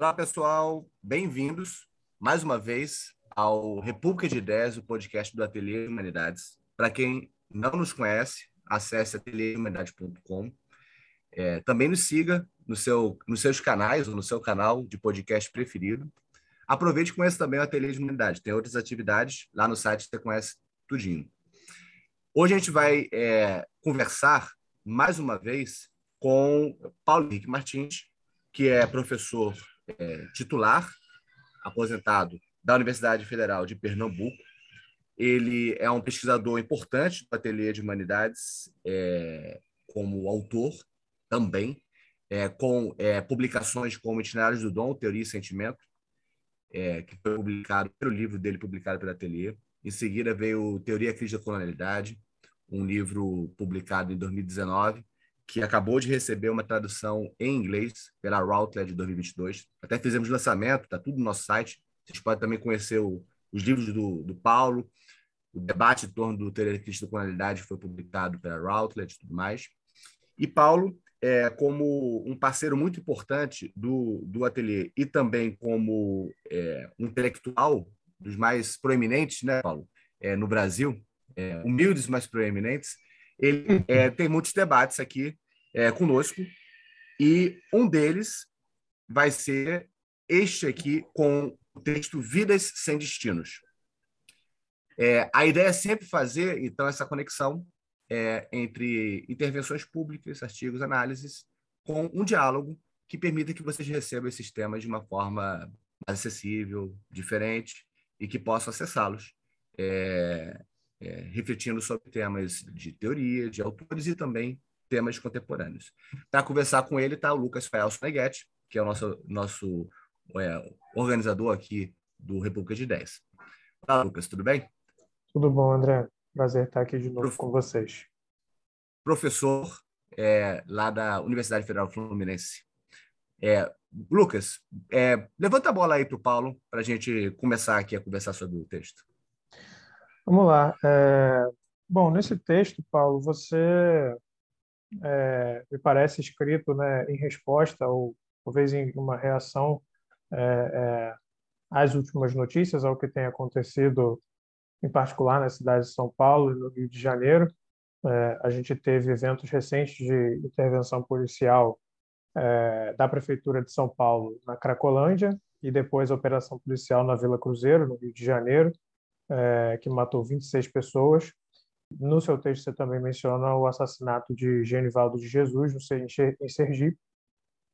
Olá, pessoal. Bem-vindos mais uma vez ao República de Ideias, o podcast do Ateliê Humanidades. Para quem não nos conhece, acesse ateliêhumanidade.com. É, também nos siga no seu, nos seus canais ou no seu canal de podcast preferido. Aproveite e conheça também o Ateliê de Humanidade. Tem outras atividades lá no site, você conhece tudinho. Hoje a gente vai é, conversar mais uma vez com Paulo Henrique Martins, que é professor é, titular, aposentado da Universidade Federal de Pernambuco. Ele é um pesquisador importante do Ateliê de Humanidades, é, como autor também, é, com é, publicações como Itinerários do Dom, Teoria e Sentimento, é, que foi publicado pelo livro dele, publicado pelo Ateliê. Em seguida veio Teoria Crítica da Colonialidade, um livro publicado em 2019, que acabou de receber uma tradução em inglês pela Routledge de 2022. Até fizemos lançamento, está tudo no nosso site. Vocês podem também conhecer o, os livros do, do Paulo, o debate em torno do crítica da qualidade foi publicado pela Routledge e tudo mais. E Paulo, é, como um parceiro muito importante do, do ateliê e também como é, um intelectual dos mais proeminentes, né, Paulo, é, no Brasil, é, humildes, mas proeminentes, ele é, tem muitos debates aqui é, conosco e um deles vai ser este aqui com o texto Vidas Sem Destinos. É, a ideia é sempre fazer, então, essa conexão é, entre intervenções públicas, artigos, análises, com um diálogo que permita que vocês recebam esses temas de uma forma acessível, diferente, e que possam acessá-los. É, é, refletindo sobre temas de teoria, de autores e também temas contemporâneos. Para conversar com ele está o Lucas Fael Soneguete, que é o nosso, nosso é, organizador aqui do República de Ideias. Olá, Lucas, tudo bem? Tudo bom, André. Prazer estar aqui de novo Prof... com vocês. Professor é, lá da Universidade Federal Fluminense. É, Lucas, é, levanta a bola aí para o Paulo para a gente começar aqui a conversar sobre o texto. Vamos lá. É, bom, nesse texto, Paulo, você é, me parece escrito né, em resposta ou talvez em uma reação é, é, às últimas notícias, ao que tem acontecido, em particular na cidade de São Paulo e no Rio de Janeiro. É, a gente teve eventos recentes de intervenção policial é, da Prefeitura de São Paulo na Cracolândia e depois a operação policial na Vila Cruzeiro, no Rio de Janeiro, é, que matou 26 pessoas. No seu texto, você também menciona o assassinato de Genivaldo de Jesus, em Sergipe.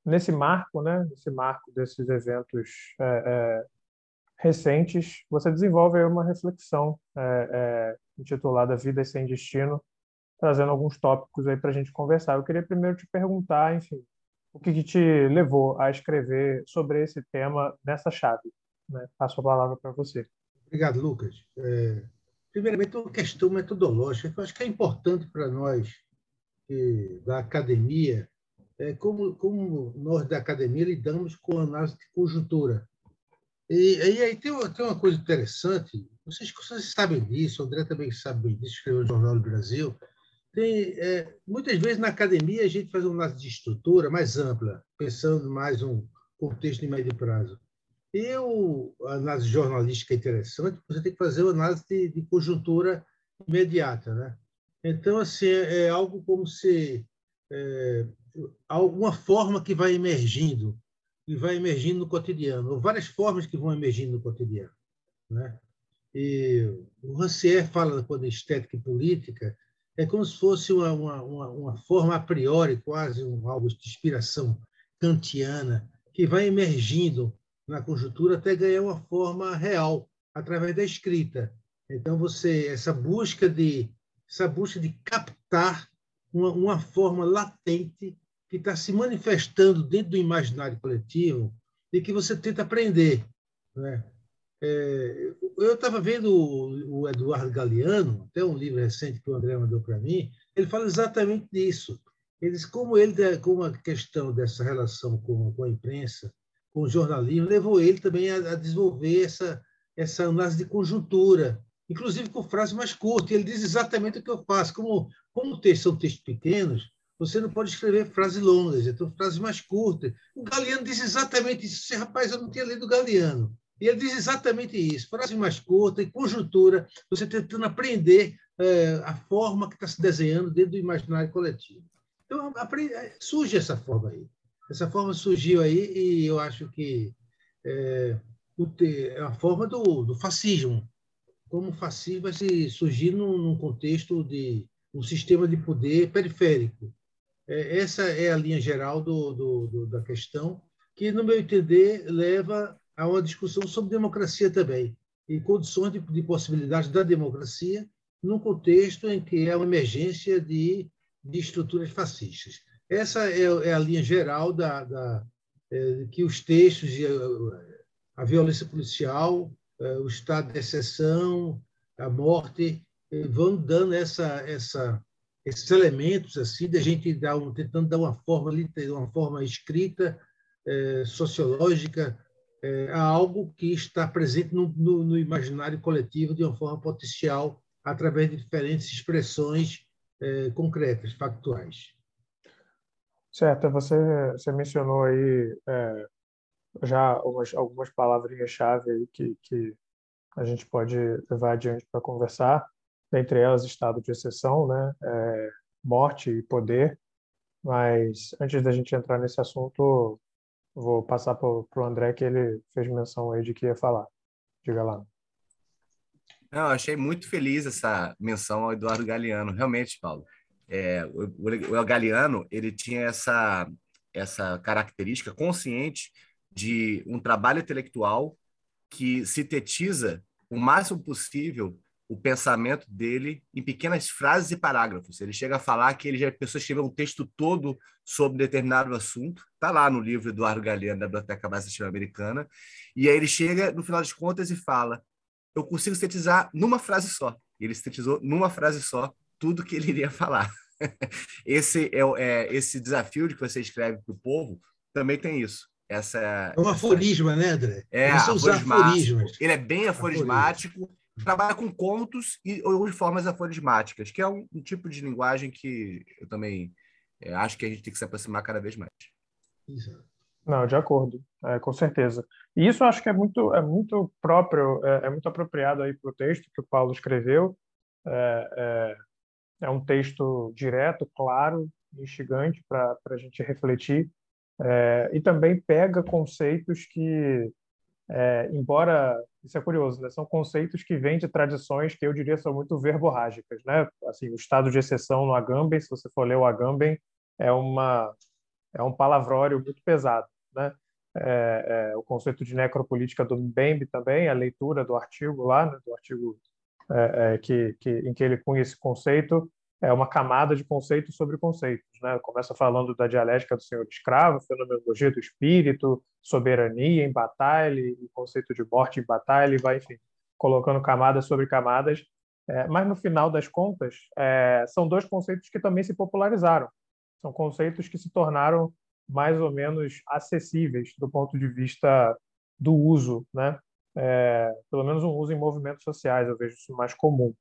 Nesse marco, né, nesse marco desses eventos é, é, recentes, você desenvolve uma reflexão é, é intitulada Vidas Sem Destino, trazendo alguns tópicos aí para a gente conversar. Eu queria primeiro te perguntar, enfim, o que, que te levou a escrever sobre esse tema nessa chave? Né? Passo a palavra para você. Obrigado, Lucas. É, primeiramente, uma questão metodológica que eu acho que é importante para nós que, da academia, é como, como nós da academia lidamos com a análise de conjuntura. E, e aí tem uma, tem uma coisa interessante, vocês, vocês sabem disso, o André também sabe disso, escreveu no Jornal do Brasil. Tem, é, muitas vezes na academia a gente faz uma análise de estrutura mais ampla, pensando mais um contexto de médio prazo. E o, análise jornalística é interessante, você tem que fazer uma análise de, de conjuntura imediata. Né? Então, assim, é, é algo como se é, alguma forma que vai emergindo, e vai emergindo no cotidiano, ou várias formas que vão emergindo no cotidiano. Né? E o Rancière fala, quando estética e política, é como se fosse uma, uma, uma, forma a priori, quase um, algo de inspiração kantiana, que vai emergindo na conjuntura até ganhar uma forma real através da escrita. Então você essa busca de essa busca de captar uma, uma forma latente que está se manifestando dentro do imaginário coletivo e que você tenta aprender, né? É, eu estava vendo o, o, Eduardo Galeano, até um livro recente que o André mandou para mim, ele fala exatamente disso. Ele diz como ele, com a questão dessa relação com, com a imprensa, com o jornalismo, levou ele também a, a desenvolver essa, essa análise de conjuntura, inclusive com frases mais curtas. Ele diz exatamente o que eu faço. Como, como textos são textos pequenos, você não pode escrever frases longas, então frases mais curtas. O Galeano diz exatamente isso. Rapaz, eu não tinha lido o Galeano. E ele diz exatamente isso: frases mais curtas e conjuntura, você tentando aprender é, a forma que está se desenhando dentro do imaginário coletivo. Então, aprende, surge essa forma aí. Essa forma surgiu aí e eu acho que é, é a forma do, do fascismo. Como o fascismo vai se surgir num, num contexto de um sistema de poder periférico. É, essa é a linha geral do, do, do, da questão, que, no meu entender, leva a uma discussão sobre democracia também, e condições de, de possibilidade da democracia num contexto em que há uma emergência de, de estruturas fascistas. Essa é, é a linha geral da, da é, que os textos, a violência policial, é, o estado de exceção, a morte, é, vão dando essa, essa, esses elementos assim de a gente dar um, tentando dar uma forma uma forma escrita é, sociológica é, a algo que está presente no, no, no, imaginário coletivo de uma forma potencial através de diferentes expressões é, concretas factuais certo você você mencionou aí é, já algumas, algumas palavrinhas-chave aí que, que a gente pode levar adiante para conversar, dentre elas estado de exceção, né, é, morte e poder. Mas antes da gente entrar nesse assunto, vou passar para o André, que ele fez menção aí de que ia falar. Diga lá. Não, achei muito feliz essa menção ao Eduardo Galeano. Realmente, Paulo, é, o, o, Galeano ele tinha essa, essa característica consciente de um trabalho intelectual que sintetiza o máximo possível o pensamento dele em pequenas frases e parágrafos. Ele chega a falar que ele já pensou escrever um texto todo sobre determinado assunto. Está lá no livro Eduardo Galeano, da Biblioteca Básica Americana. E aí ele chega, no final das contas, e fala: Eu consigo sintetizar numa frase só. E ele sintetizou numa frase só tudo que ele iria falar. esse, é, é, esse desafio de que você escreve para o povo também tem isso essa. É um aforisma, essa... né, André? É, aforismático. Ele é bem aforismático, aforismo. trabalha com contos e ou de formas aforismáticas, que é um, um, tipo de linguagem que eu também é, acho que a gente tem que se aproximar cada vez mais. Exato. Não, de acordo, é, com certeza. E isso eu acho que é muito, é muito próprio, é, é muito apropriado aí para o texto que o Paulo escreveu. É, é, um texto direto, claro, instigante para a gente refletir é, e também pega conceitos que, é, embora isso é curioso, né, são conceitos que vêm de tradições que eu diria são muito verborrágicas, né? Assim, o estado de exceção no Agamben, se você for ler o Agamben, é uma é um palavrório muito pesado, né? É, o conceito de necropolítica do Mbembe também, a leitura do artigo lá, né, do artigo é, é, que, que, em que ele cunha esse conceito, é uma camada de conceitos sobre conceitos. Né? Começa falando da dialética do senhor escravo, fenomenologia do espírito, soberania em batalha, e conceito de morte em batalha, e vai, enfim, colocando camadas sobre camadas. É, mas, no final das contas, é, são dois conceitos que também se popularizaram. São conceitos que se tornaram mais ou menos acessíveis do ponto de vista do uso, né? É, pelo menos um uso em movimentos sociais, eu vejo isso mais comum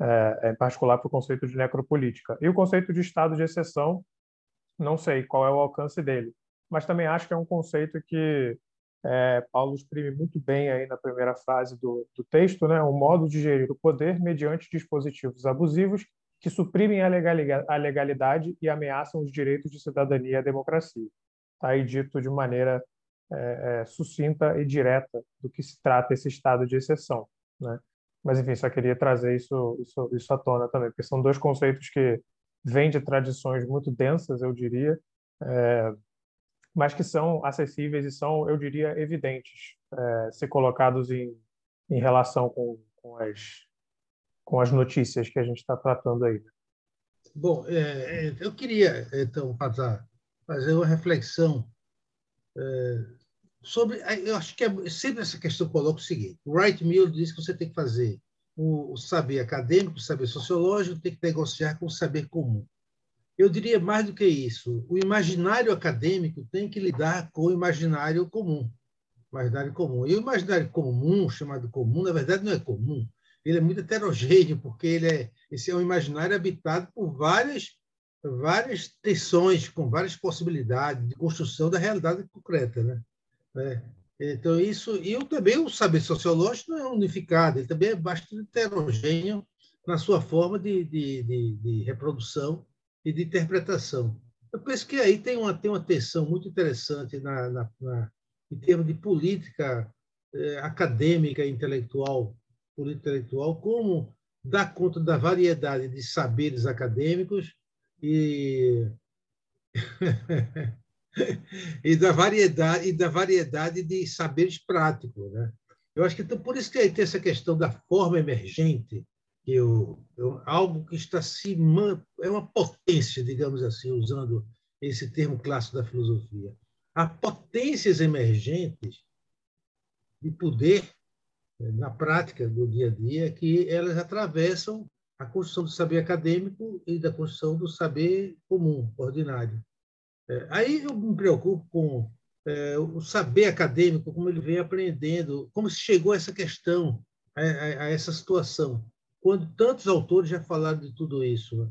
é, em particular para o conceito de necropolítica. E o conceito de estado de exceção, não sei qual é o alcance dele, mas também acho que é um conceito que é, Paulo exprime muito bem aí na primeira frase do, do texto, né, um modo de gerir o poder mediante dispositivos abusivos que suprimem a legalidade e ameaçam os direitos de cidadania e a democracia. Está aí dito de maneira é, é, sucinta e direta do que se trata esse estado de exceção. Né? Mas, enfim, só queria trazer isso, isso, isso à tona também, porque são dois conceitos que vêm de tradições muito densas, eu diria, é, mas que são acessíveis e são, eu diria, evidentes, é, se colocados em, em relação com, com, as, com as notícias que a gente está tratando aí. Bom, é, eu queria, então, fazer uma reflexão é, sobre. Eu acho que é, sempre essa questão coloca o seguinte: o Wright Mill diz que você tem que fazer o, o saber acadêmico, o saber sociológico, tem que negociar com o saber comum. Eu diria mais do que isso: o imaginário acadêmico tem que lidar com o imaginário comum. Imaginário comum. E o imaginário comum, chamado comum, na verdade não é comum. Ele é muito heterogêneo, porque ele é, esse é um imaginário habitado por várias várias tensões, com várias possibilidades de construção da realidade concreta. Né? É. Então, isso. E eu, também o saber sociológico não é unificado, ele também é bastante heterogêneo na sua forma de, de, de, de reprodução e de interpretação. Eu penso que aí tem uma, tem uma tensão muito interessante na, na, na em termos de política eh, acadêmica intelectual, intelectual, como dar conta da variedade de saberes acadêmicos e e da variedade e da variedade de saberes práticos, né? Eu acho que então, por isso que tem essa questão da forma emergente, que eu, eu, algo que está se é uma potência, digamos assim, usando esse termo clássico da filosofia. Há potências emergentes de poder né, na prática do dia a dia que elas atravessam a construção do saber acadêmico e da construção do saber comum, ordinário. É, aí eu me preocupo com é, o saber acadêmico, como ele vem aprendendo, como se chegou a essa questão, a, a, a essa situação, quando tantos autores já falaram de tudo isso. Né?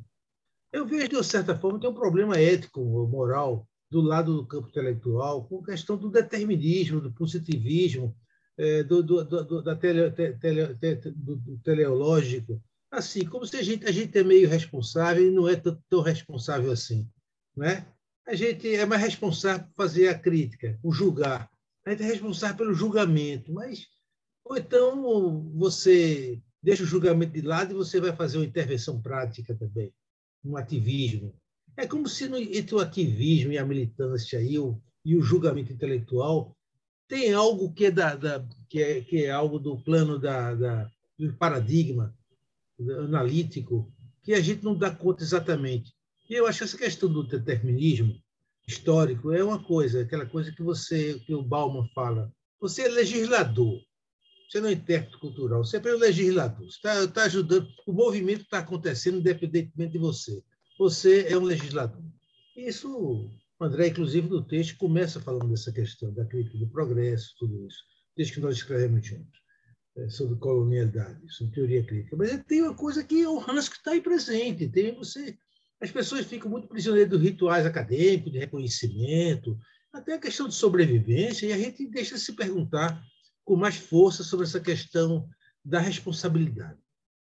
Eu vejo, de certa forma, tem um problema ético, moral, do lado do campo intelectual, com a questão do determinismo, do positivismo, é, do, do, do, da tele, tele, tele, do, teleológico. Assim, como se a gente, a gente é meio responsável e não é tão, tão responsável assim. Né? A gente é mais responsável por fazer a crítica, por julgar. A gente é responsável pelo julgamento, mas ou então você deixa o julgamento de lado e você vai fazer uma intervenção prática também um ativismo. É como se no, entre o ativismo e a militância e o, e o julgamento intelectual tem algo que é, da, da que é, que é algo do plano da, da, do paradigma analítico que a gente não dá conta exatamente. E eu acho que essa questão do determinismo histórico é uma coisa, aquela coisa que você, que o Bauman fala. Você é legislador, você não é intérprete cultural, você é o legislador. Você está tá ajudando, o movimento está acontecendo independentemente de você. Você é um legislador. Isso, André, inclusive, no texto, começa falando dessa questão da crítica do progresso, tudo isso, desde que nós escrevemos juntos, sobre colonialidade, sobre teoria crítica. Mas tem uma coisa que é o Hans que está aí presente. Tem você, as pessoas ficam muito prisioneiras dos rituais acadêmicos, de reconhecimento, até a questão de sobrevivência, e a gente deixa de se perguntar com mais força sobre essa questão da responsabilidade.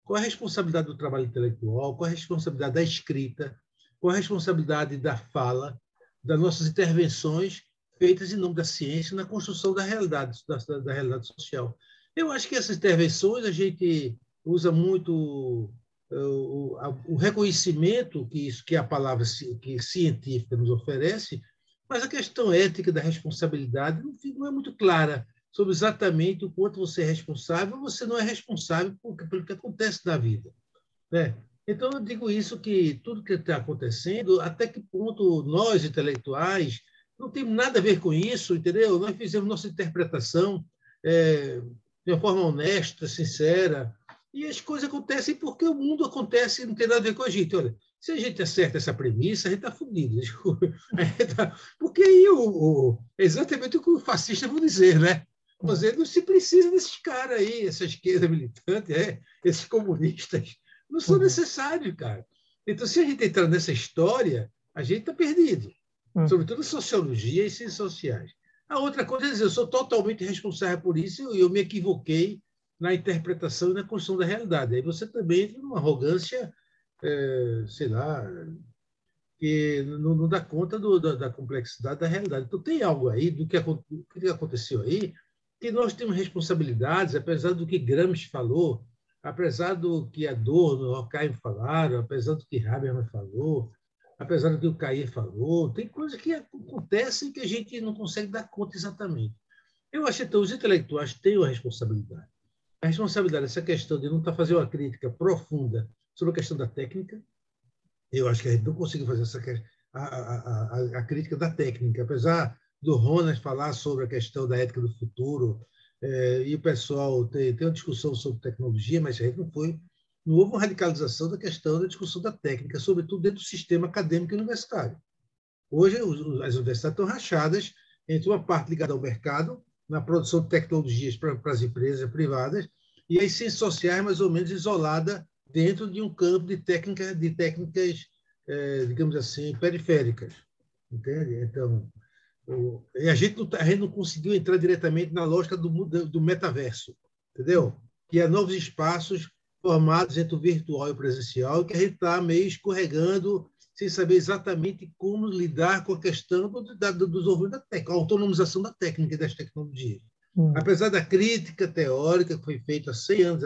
Qual é a responsabilidade do trabalho intelectual? Qual é a responsabilidade da escrita? Qual é a responsabilidade da fala, das nossas intervenções feitas em nome da ciência na construção da realidade, da, da realidade social? Eu acho que essas intervenções a gente usa muito eh, o, o reconhecimento que isso que a palavra que científica nos oferece, mas a questão ética da responsabilidade não é muito clara sobre exatamente o quanto você é responsável ou você não é responsável por, pelo que acontece na vida. Né? Então, eu digo isso, que tudo que está acontecendo, até que ponto nós, intelectuais, não temos nada a ver com isso, entendeu? Nós fizemos nossa interpretação é, de uma forma honesta, sincera, e as coisas acontecem porque o mundo acontece e não tem nada a ver com a gente. Olha, se a gente acerta essa premissa, a gente está fudido. Tá... Porque aí o, o, exatamente o que o fascista vão dizer, né? Mas não se precisa desses caras aí, essa esquerda militante, é, esses comunistas. Não são uhum. necessários, cara. Então, se a gente entrar nessa história, a gente está perdido. Uhum. Sobretudo sociologia e ciências sociais. A outra coisa é dizer, eu sou totalmente responsável por isso e eu me equivoquei na interpretação e na construção da realidade. Aí você também entra numa arrogância, é, sei lá, que não, não dá conta do, da, da, complexidade da realidade. Então, tem algo aí do que, do que aconteceu aí que nós temos responsabilidades, apesar do que Gramsci falou, apesar do que Adorno, Horkheim falaram, apesar do que Habermas falou, apesar do que o Cair falou, tem coisas que acontecem que a gente não consegue dar conta exatamente. Eu acho que os intelectuais têm uma responsabilidade. A responsabilidade, essa questão de não estar fazendo uma crítica profunda sobre a questão da técnica, eu acho que a gente não conseguiu fazer essa, a, a, a, a crítica da técnica, apesar do Ronas falar sobre a questão da ética do futuro, é, e o pessoal tem, tem uma discussão sobre tecnologia, mas a gente não foi. Não houve uma radicalização da questão da discussão da técnica, sobretudo dentro do sistema acadêmico e universitário. Hoje, as universidades estão rachadas entre uma parte ligada ao mercado, na produção de tecnologias para, para as empresas privadas, e as ciências sociais mais ou menos isolada dentro de um campo de, técnica, de técnicas é, digamos assim, periféricas. Entende? Então, o, e a gente, não, tá, a gente não conseguiu entrar diretamente na lógica do, do metaverso, entendeu? Que é novos espaços formados entre o virtual e o presencial, que a gente está meio escorregando sem saber exatamente como lidar com a questão do, da, do desenvolvimento da técnica, a autonomização da técnica e das tecnologias. Hum. Apesar da crítica teórica que foi feita há 100 anos,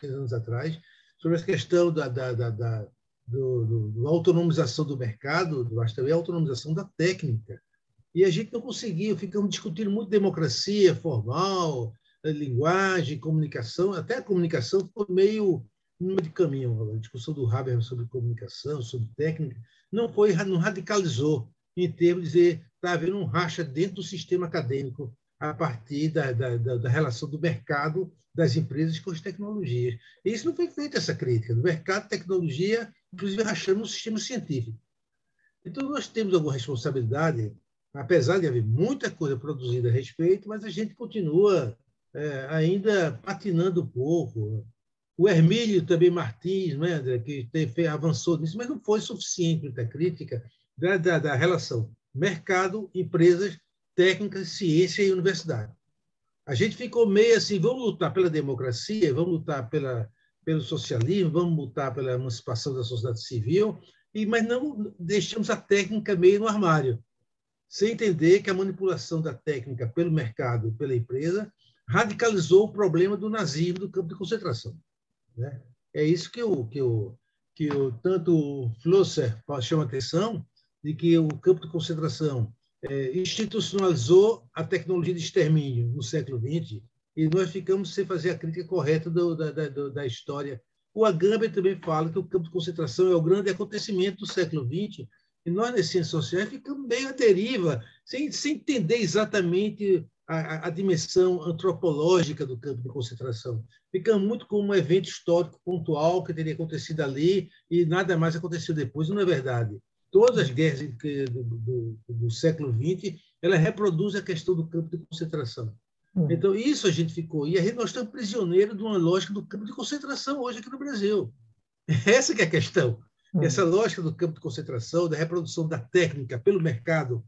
100 anos atrás, sobre a questão da, da, da, da do, do, do, autonomização do mercado, mas também a autonomização da técnica. E a gente não conseguiu, ficamos discutindo muito democracia formal, linguagem, comunicação, até a comunicação ficou meio meio de caminho. A discussão do Haber sobre comunicação, sobre técnica, não foi, não radicalizou em termos de dizer está havendo um racha dentro do sistema acadêmico a partir da, da, da, relação do mercado das empresas com as tecnologias. E isso não foi feito essa crítica. No mercado, tecnologia, inclusive rachando o sistema científico. Então, nós temos alguma responsabilidade, apesar de haver muita coisa produzida a respeito, mas a gente continua é, ainda patinando um pouco. O Hermílio também Martins, né, André, que avançou nisso, mas não foi suficiente a crítica da, da, da relação mercado, empresas, técnicas, ciência e universidade. A gente ficou meio assim, vamos lutar pela democracia, vamos lutar pela, pelo socialismo, vamos lutar pela emancipação da sociedade civil, e mas não deixamos a técnica meio no armário, sem entender que a manipulação da técnica pelo mercado, pela empresa, radicalizou o problema do nazismo do campo de concentração. Né? É isso que o que o que o tanto o Flusser chama atenção de que o campo de concentração é, institucionalizou a tecnologia de extermínio no século XX e nós ficamos sem fazer a crítica correta do, da, da, da história. O Agamben também fala que o campo de concentração é o grande acontecimento do século XX e nós, nas ciências sociais, ficamos meio à deriva, sem, sem entender exatamente a, a, dimensão antropológica do campo de concentração. Fica muito como um evento histórico pontual que teria acontecido ali e nada mais aconteceu depois. Não é verdade. Todas as guerras do, do, do século XX ela reproduzem a questão do campo de concentração. Hum. Então, isso a gente ficou. E aí nós estamos prisioneiros de uma lógica do campo de concentração hoje aqui no Brasil. Essa que é a questão. Hum. Essa lógica do campo de concentração, da reprodução da técnica pelo mercado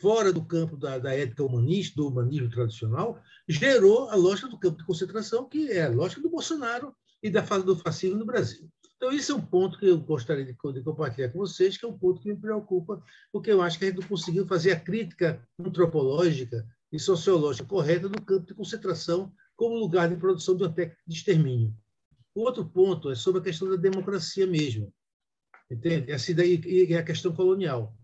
fora do campo da, da, ética humanista, do humanismo tradicional, gerou a lógica do campo de concentração, que é a lógica do Bolsonaro e da fase do fascismo no Brasil. Então, isso é um ponto que eu gostaria de, de, compartilhar com vocês, que é um ponto que me preocupa, porque eu acho que a gente não conseguiu fazer a crítica antropológica e sociológica correta do campo de concentração como lugar de produção de uma técnica de extermínio. O outro ponto é sobre a questão da democracia mesmo, entende? Essa daí é a questão colonial.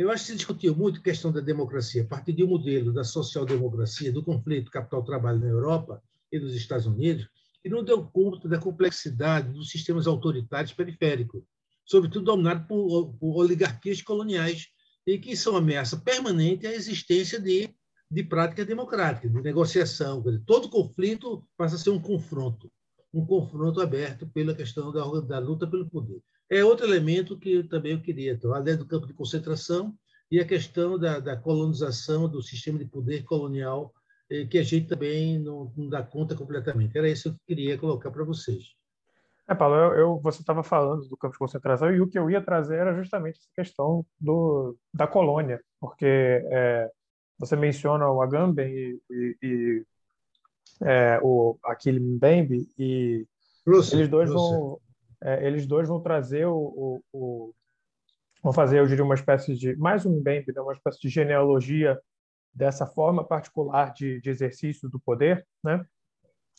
Eu acho que se discutiu muito a questão da democracia a partir de um modelo da social-democracia, do conflito capital-trabalho na Europa e nos Estados Unidos, e não deu conta da complexidade dos sistemas autoritários periféricos, sobretudo dominados por, por oligarquias coloniais, e que são ameaça permanente à existência de, de prática democrática, de negociação. Todo conflito passa a ser um confronto, um confronto aberto pela questão da, da luta pelo poder é outro elemento que também eu queria, então, além do campo de concentração e a questão da, da colonização do sistema de poder colonial, eh, que a gente também não, não, dá conta completamente. Era isso que eu queria colocar para vocês. É, Paulo, eu, eu você estava falando do campo de concentração e o que eu ia trazer era justamente essa questão do, da colônia, porque é, você menciona o Agamben e, e, e é, o Achille Mbembe e eles dois vão é, eles dois vão trazer o, o, o, vão fazer, eu diria, uma espécie de mais um bem, né, uma espécie de genealogia dessa forma particular de, de exercício do poder, né?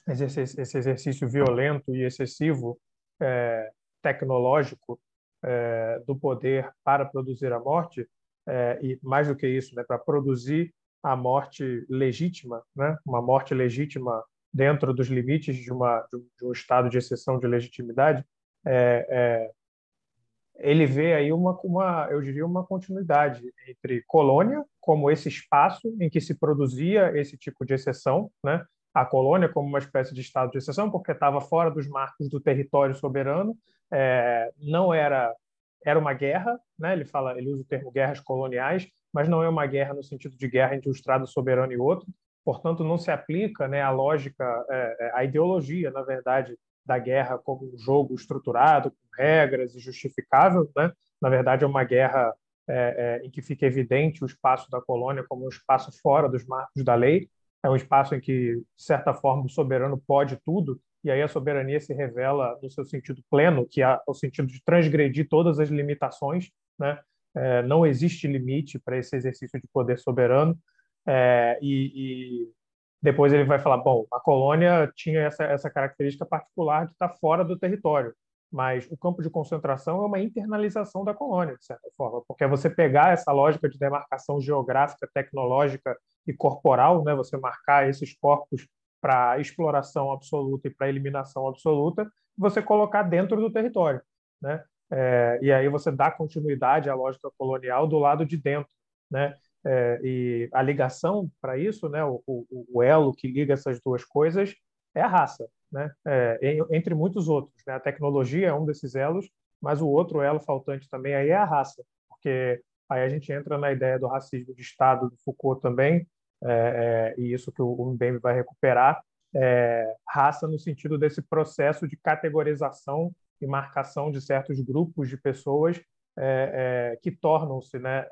Esse, esse exercício violento e excessivo é, tecnológico é, do poder para produzir a morte é, e mais do que isso, né, para produzir a morte legítima, né? Uma morte legítima dentro dos limites de, uma, de um estado de exceção de legitimidade é, é, ele vê aí uma, uma, eu diria, uma continuidade entre colônia, como esse espaço em que se produzia esse tipo de exceção, né? a colônia como uma espécie de estado de exceção, porque estava fora dos marcos do território soberano, é, não era era uma guerra, né? Ele fala, ele usa o termo guerras coloniais, mas não é uma guerra no sentido de guerra entre um estado soberano e outro. Portanto, não se aplica, né, a lógica, é, é a ideologia, na verdade, da guerra como um jogo estruturado, com regras e justificável, né? Na verdade, é uma guerra é, é, em que fica evidente o espaço da colônia como um espaço fora dos marcos da lei, é um espaço em que, de certa forma, o soberano pode tudo, e aí a soberania se revela no seu sentido pleno, que é o sentido de transgredir todas as limitações, né? É, não existe limite para esse exercício de poder soberano, é, e, e, depois ele vai falar, bom, a colônia tinha essa, essa característica particular de estar fora do território, mas o campo de concentração é uma internalização da colônia, de certa forma, porque você pegar essa lógica de demarcação geográfica, tecnológica e corporal, né, você marcar esses corpos para exploração absoluta e para eliminação absoluta, você colocar dentro do território, né? É, e aí você dá continuidade à lógica colonial do lado de dentro, né? É, e a ligação para isso, né? O, o, o, elo que liga essas duas coisas é a raça, né? É, entre muitos outros, né? A tecnologia é um desses elos, mas o outro elo faltante também aí é a raça, porque aí a gente entra na ideia do racismo de Estado do Foucault também, é, é, e isso que o Mbembe vai recuperar, é, raça no sentido desse processo de categorização e marcação de certos grupos de pessoas é, que tornam-se, né,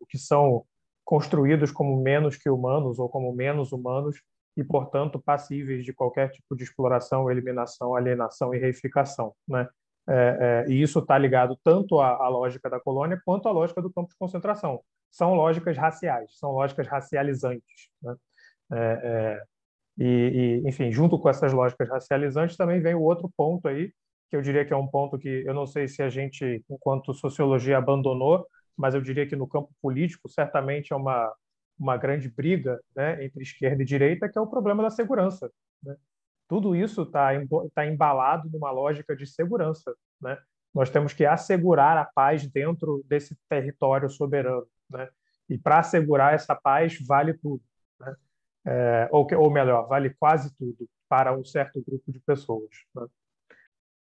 o que são construídos como menos que humanos ou como menos humanos e, portanto, passíveis de qualquer tipo de exploração, eliminação, alienação e reificação, né? É, é, e isso está ligado tanto à, à, lógica da colônia quanto à lógica do campo de concentração são lógicas raciais, são lógicas racializantes. Né? É, é, e, e, enfim, junto com essas lógicas racializantes também vem o outro ponto aí, que eu diria que é um ponto que eu não sei se a gente, enquanto sociologia, abandonou, mas eu diria que no campo político certamente é uma, uma grande briga né, entre esquerda e direita, que é o problema da segurança. Né? Tudo isso está tá embalado numa lógica de segurança. Né? Nós temos que assegurar a paz dentro desse território soberano. Né? E para assegurar essa paz, vale tudo. Né? É, ou, ou melhor, vale quase tudo para um certo grupo de pessoas.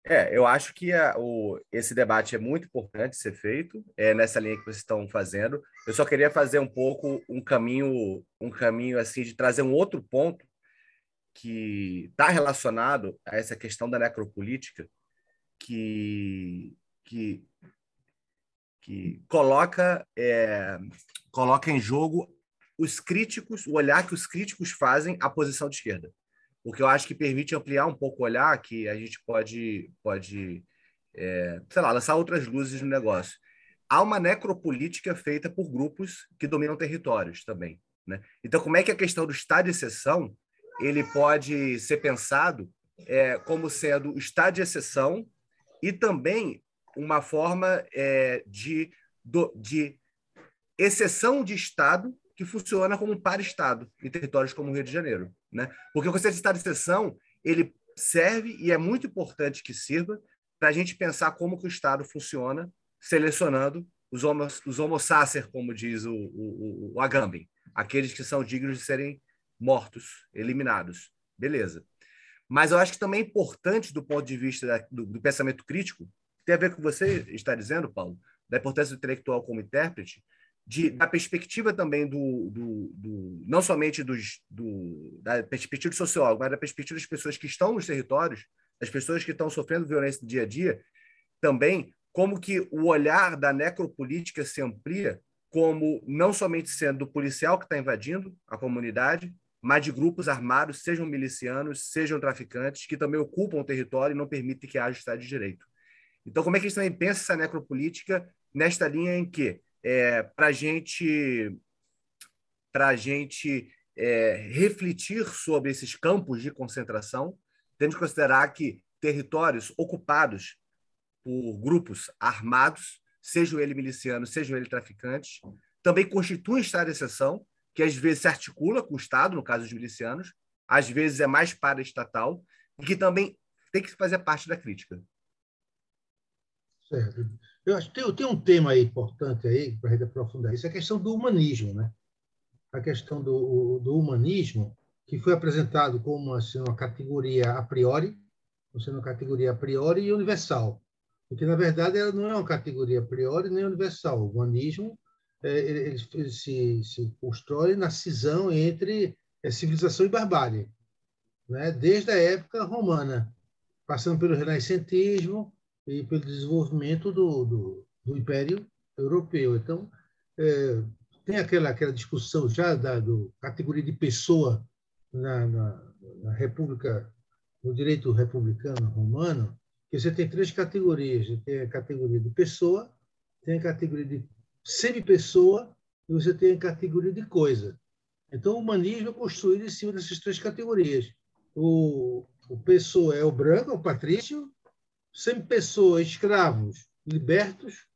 É, eu acho que a, o, esse debate é muito importante ser feito é, nessa linha que vocês estão fazendo. Eu só queria fazer um pouco um caminho, um caminho assim de trazer um outro ponto que está relacionado a essa questão da necropolítica, que, que que coloca, é, coloca em jogo os críticos, o olhar que os críticos fazem à posição de esquerda. O que eu acho que permite ampliar um pouco o olhar, que a gente pode, pode é, sei lá, lançar outras luzes no negócio. Há uma necropolítica feita por grupos que dominam territórios também. Né? Então, como é que a questão do estado de exceção ele pode ser pensado é, como sendo o estado de exceção e também uma forma é, de, do, de exceção de Estado que funciona como um para-Estado em territórios como o Rio de Janeiro. Né? Porque o conceito de Estado de exceção ele serve e é muito importante que sirva para a gente pensar como que o Estado funciona, selecionando os homo, os homo sacer, como diz o, o, o Agamben, aqueles que são dignos de serem mortos, eliminados. Beleza. Mas eu acho que também é importante, do ponto de vista da, do, do pensamento crítico, tem a ver com o que você está dizendo, Paulo, da importância do intelectual como intérprete, de, da perspectiva também do, do, do não somente dos, do, da perspectiva do sociólogo, mas da perspectiva das pessoas que estão nos territórios, das pessoas que estão sofrendo violência no dia a dia, também como que o olhar da necropolítica se amplia como não somente sendo do policial que está invadindo a comunidade, mas de grupos armados, sejam milicianos, sejam traficantes, que também ocupam o território e não permitem que haja Estado de Direito. Então, como é que a gente também pensa essa necropolítica nesta linha em que, é, para a gente, pra gente é, refletir sobre esses campos de concentração, temos que considerar que territórios ocupados por grupos armados, sejam eles milicianos, sejam eles traficantes, também constituem estado de exceção, que às vezes se articula com o Estado, no caso dos milicianos, às vezes é mais para-estatal, e que também tem que fazer parte da crítica. Certo. Eu acho que tem, tem um tema aí importante aí para a gente aprofundar isso, é a questão do humanismo, né? A questão do, do humanismo, que foi apresentado como assim, uma categoria a priori, sendo uma categoria a priori e universal. Porque, na verdade, ela não é uma categoria a priori nem universal. O humanismo é, ele, ele se, se constrói na cisão entre é, civilização e barbárie, né? desde a época romana, passando pelo renascentismo, e pelo desenvolvimento do, do, do Império Europeu. Então, é, tem aquela, aquela discussão já da do, categoria de pessoa na, na, na República, no direito republicano romano, que você tem três categorias. Você tem a categoria de pessoa, tem a categoria de semi-pessoa e você tem a categoria de coisa. Então, o humanismo é construído em cima dessas três categorias. O, o pessoa é o branco, é o patrício, semi-pessoa, escravos, libertos,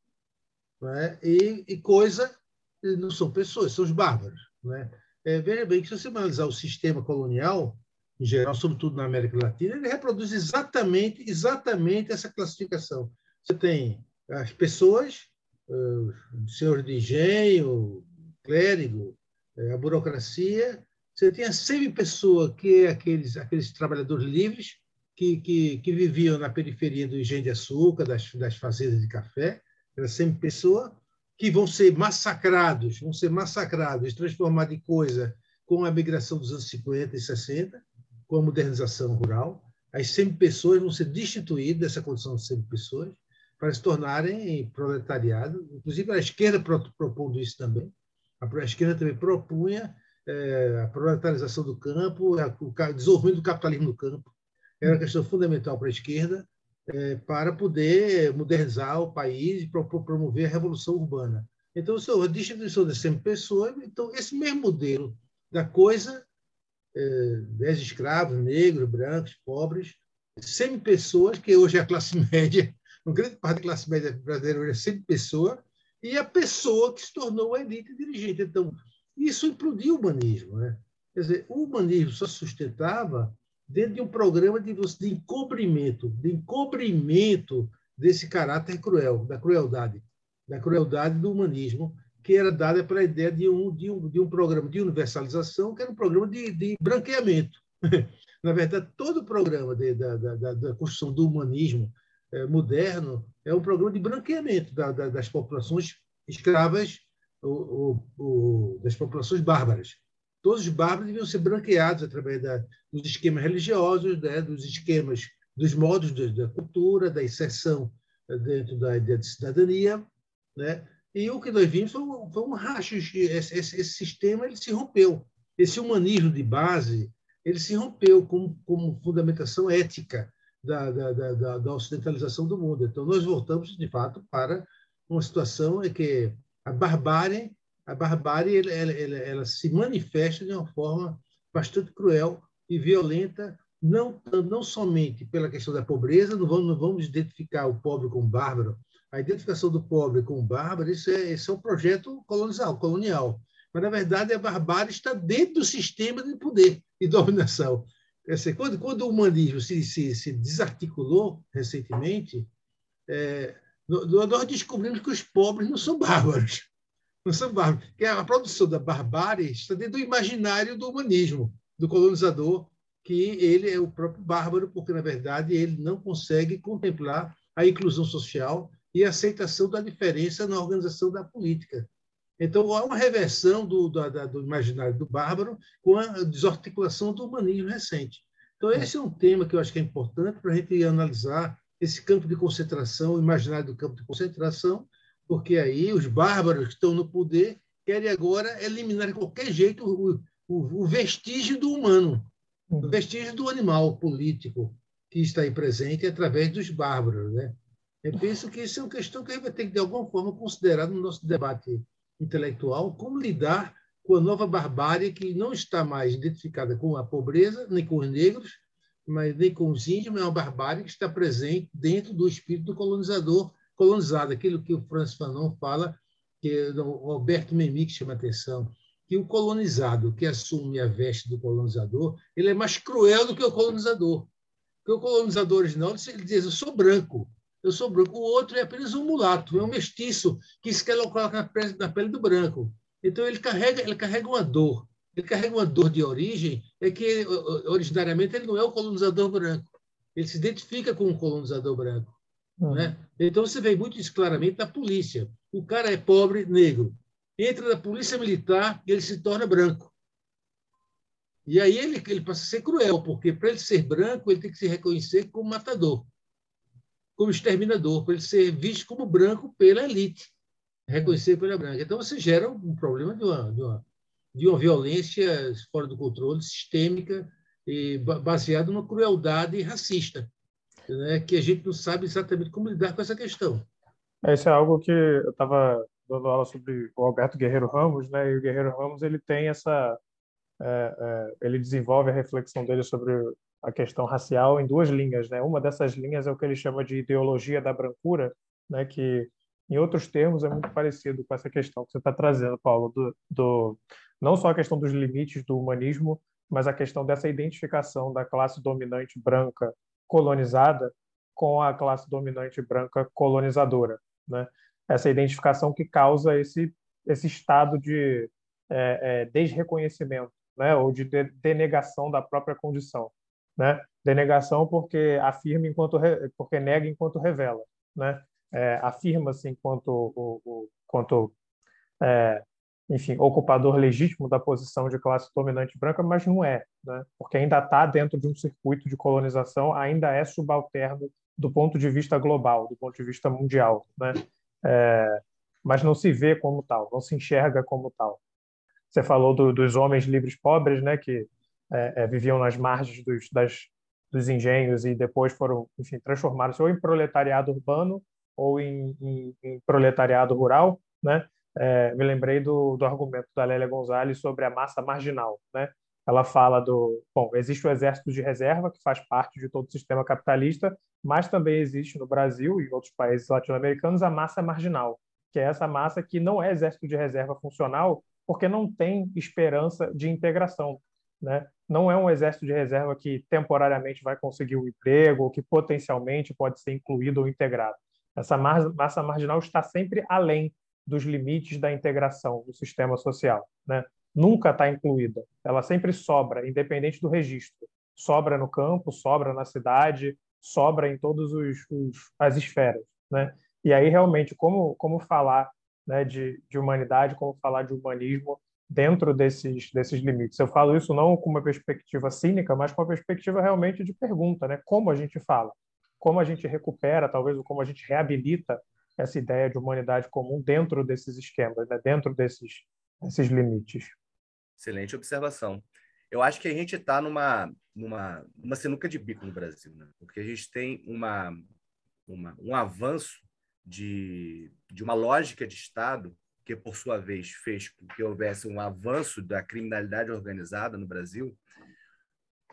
né? e, e coisa não são pessoas, são os bárbaros. Né? É, veja bem que se você analisar o sistema colonial, em geral, sobretudo na América Latina, ele reproduz exatamente, exatamente essa classificação. Você tem as pessoas, os senhores de engenho, clérigo, é, a burocracia, você tem a semi-pessoa, que é aqueles, aqueles trabalhadores livres que, que, que viviam na periferia do engenho de açúcar, das, das fazendas de café, era semi-pessoa, que vão ser massacrados, vão ser massacrados, transformados em coisa com a migração dos anos 50 e 60, com a modernização rural. As 100 pessoas vão ser destituídas dessa condição de 100 pessoas para se tornarem proletariado. Inclusive, a esquerda propondo isso também. A esquerda também propunha é, a proletarização do campo, o desenvolvimento do capitalismo no campo. Era uma questão fundamental para a esquerda, é, para poder modernizar o país e promover a revolução urbana. Então, senhor, a distribuição de 100 pessoas, então, esse mesmo modelo da coisa, é, 10 escravos, negros, brancos, pobres, 100 pessoas, que hoje é a classe média, uma grande parte da classe média brasileira hoje é 100 pessoas, e a pessoa que se tornou a elite dirigente. Então, isso implodiu o humanismo. Né? Quer dizer, o humanismo só sustentava dentro de um programa de, de encobrimento, de encobrimento desse caráter cruel, da crueldade, da crueldade do humanismo, que era dada pela ideia de um, de um, de um programa de universalização, que era um programa de, de branqueamento. Na verdade, todo o programa de, da, da, da, construção do humanismo é, moderno é um programa de branqueamento da, das populações escravas, ou, ou, das populações bárbaras todos os bárbaros deviam ser branqueados através da, dos esquemas religiosos, né, dos esquemas, dos modos de, da cultura, da inserção dentro da ideia de cidadania, né? E o que nós vimos foi um, foi um racho. Esse, esse, esse, sistema ele se rompeu. Esse humanismo de base ele se rompeu como, como fundamentação ética da, da, da, da ocidentalização do mundo. Então, nós voltamos, de fato, para uma situação em que a barbárie a barbárie ela, ela, ela, se manifesta de uma forma bastante cruel e violenta, não, não somente pela questão da pobreza, não vamos, não vamos identificar o pobre como bárbaro, a identificação do pobre como bárbaro, isso é, é um projeto colonial, colonial. Mas, na verdade, a barbárie está dentro do sistema de poder e dominação. Dizer, quando, quando o humanismo se, se, se desarticulou recentemente, é, nós descobrimos que os pobres não são bárbaros no samba que é a produção da barbárie está dentro do imaginário do humanismo, do colonizador, que ele é o próprio bárbaro, porque, na verdade, ele não consegue contemplar a inclusão social e a aceitação da diferença na organização da política. Então, há uma reversão do, do, do imaginário do bárbaro com a desarticulação do humanismo recente. Então, esse é um tema que eu acho que é importante para a gente analisar esse campo de concentração, o imaginário do campo de concentração, porque aí os bárbaros que estão no poder querem agora eliminar de qualquer jeito o, o, o vestígio do humano, o uhum. vestígio do animal político que está aí presente através dos bárbaros. Né? Eu penso que isso é uma questão que a gente vai ter que, de alguma forma, considerar no nosso debate intelectual, como lidar com a nova barbárie que não está mais identificada com a pobreza, nem com os negros, mas nem com os índios, mas é uma barbárie que está presente dentro do espírito do colonizador colonizado, aquilo que o Francis Fanon fala, que o Alberto Memmi chama atenção, que o colonizado que assume a veste do colonizador, ele é mais cruel do que o colonizador. Porque o colonizador original ele diz, eu sou branco, eu sou branco. O outro é apenas um mulato, é um mestiço que se quer colocar na pele do branco. Então ele carrega, ele carrega uma dor. Ele carrega uma dor de origem, é que originariamente ele não é o colonizador branco. Ele se identifica com o colonizador branco. Uhum. Né? Então, você vê muito isso claramente na polícia. O cara é pobre, negro. Entra na polícia militar e ele se torna branco. E aí ele, ele passa a ser cruel, porque para ele ser branco, ele tem que se reconhecer como matador. como exterminador, para ele ser visto como branco pela elite, reconhecido pela branca. Então, você gera um problema de uma, de uma, de uma violência fora do controle, sistêmica, e baseada numa crueldade racista, né, que a gente não sabe exatamente como lidar com essa questão. Isso é algo que eu estava dando aula sobre o Alberto Guerreiro Ramos, né? E o Guerreiro Ramos ele tem essa, é, é, ele desenvolve a reflexão dele sobre a questão racial em duas linhas, né? Uma dessas linhas é o que ele chama de ideologia da brancura, né? Que em outros termos é muito parecido com essa questão que você está trazendo, Paulo, do, do não só a questão dos limites do humanismo, mas a questão dessa identificação da classe dominante branca colonizada com a classe dominante branca colonizadora, né? Essa identificação que causa esse esse estado de é, é, desreconhecimento, né? Ou de denegação da própria condição né? Denegação porque afirma enquanto porque nega enquanto revela, né? É, afirma-se enquanto o, o quanto é, enfim ocupador legítimo da posição de classe dominante branca, mas não é, né? Porque ainda está dentro de um circuito de colonização, ainda é subalterno do ponto de vista global, do ponto de vista mundial, né? É, mas não se vê como tal, não se enxerga como tal. Você falou do, dos homens livres pobres, né? Que é, é, viviam nas margens dos, das, dos engenhos e depois foram, enfim, transformados ou em proletariado urbano ou em, em, em proletariado rural, né? É, me lembrei do, do argumento da Lélia Gonzalez sobre a massa marginal, né? Ela fala do, bom, existe o exército de reserva que faz parte de todo o sistema capitalista, mas também existe no Brasil e em outros países latino-americanos a massa marginal, que é essa massa que não é exército de reserva funcional porque não tem esperança de integração, né? Não é um exército de reserva que temporariamente vai conseguir um emprego ou que potencialmente pode ser incluído ou integrado. Essa massa marginal está sempre além dos limites da integração do sistema social. Né? Nunca está incluída. Ela sempre sobra, independente do registro. Sobra no campo, sobra na cidade, sobra em todas as esferas. Né? E aí, realmente, como, como falar né, de, de humanidade, como falar de humanismo dentro desses, desses limites. Eu falo isso não com uma perspectiva cínica, mas com uma perspectiva realmente de pergunta, né? Como a gente fala, como a gente recupera, talvez, ou como a gente reabilita essa ideia de humanidade comum dentro desses esquemas, né? dentro desses, desses limites. Excelente observação. Eu acho que a gente está numa, numa, numa sinuca de bico no Brasil, né? porque a gente tem uma, uma, um avanço de, de uma lógica de Estado que por sua vez fez com que houvesse um avanço da criminalidade organizada no Brasil,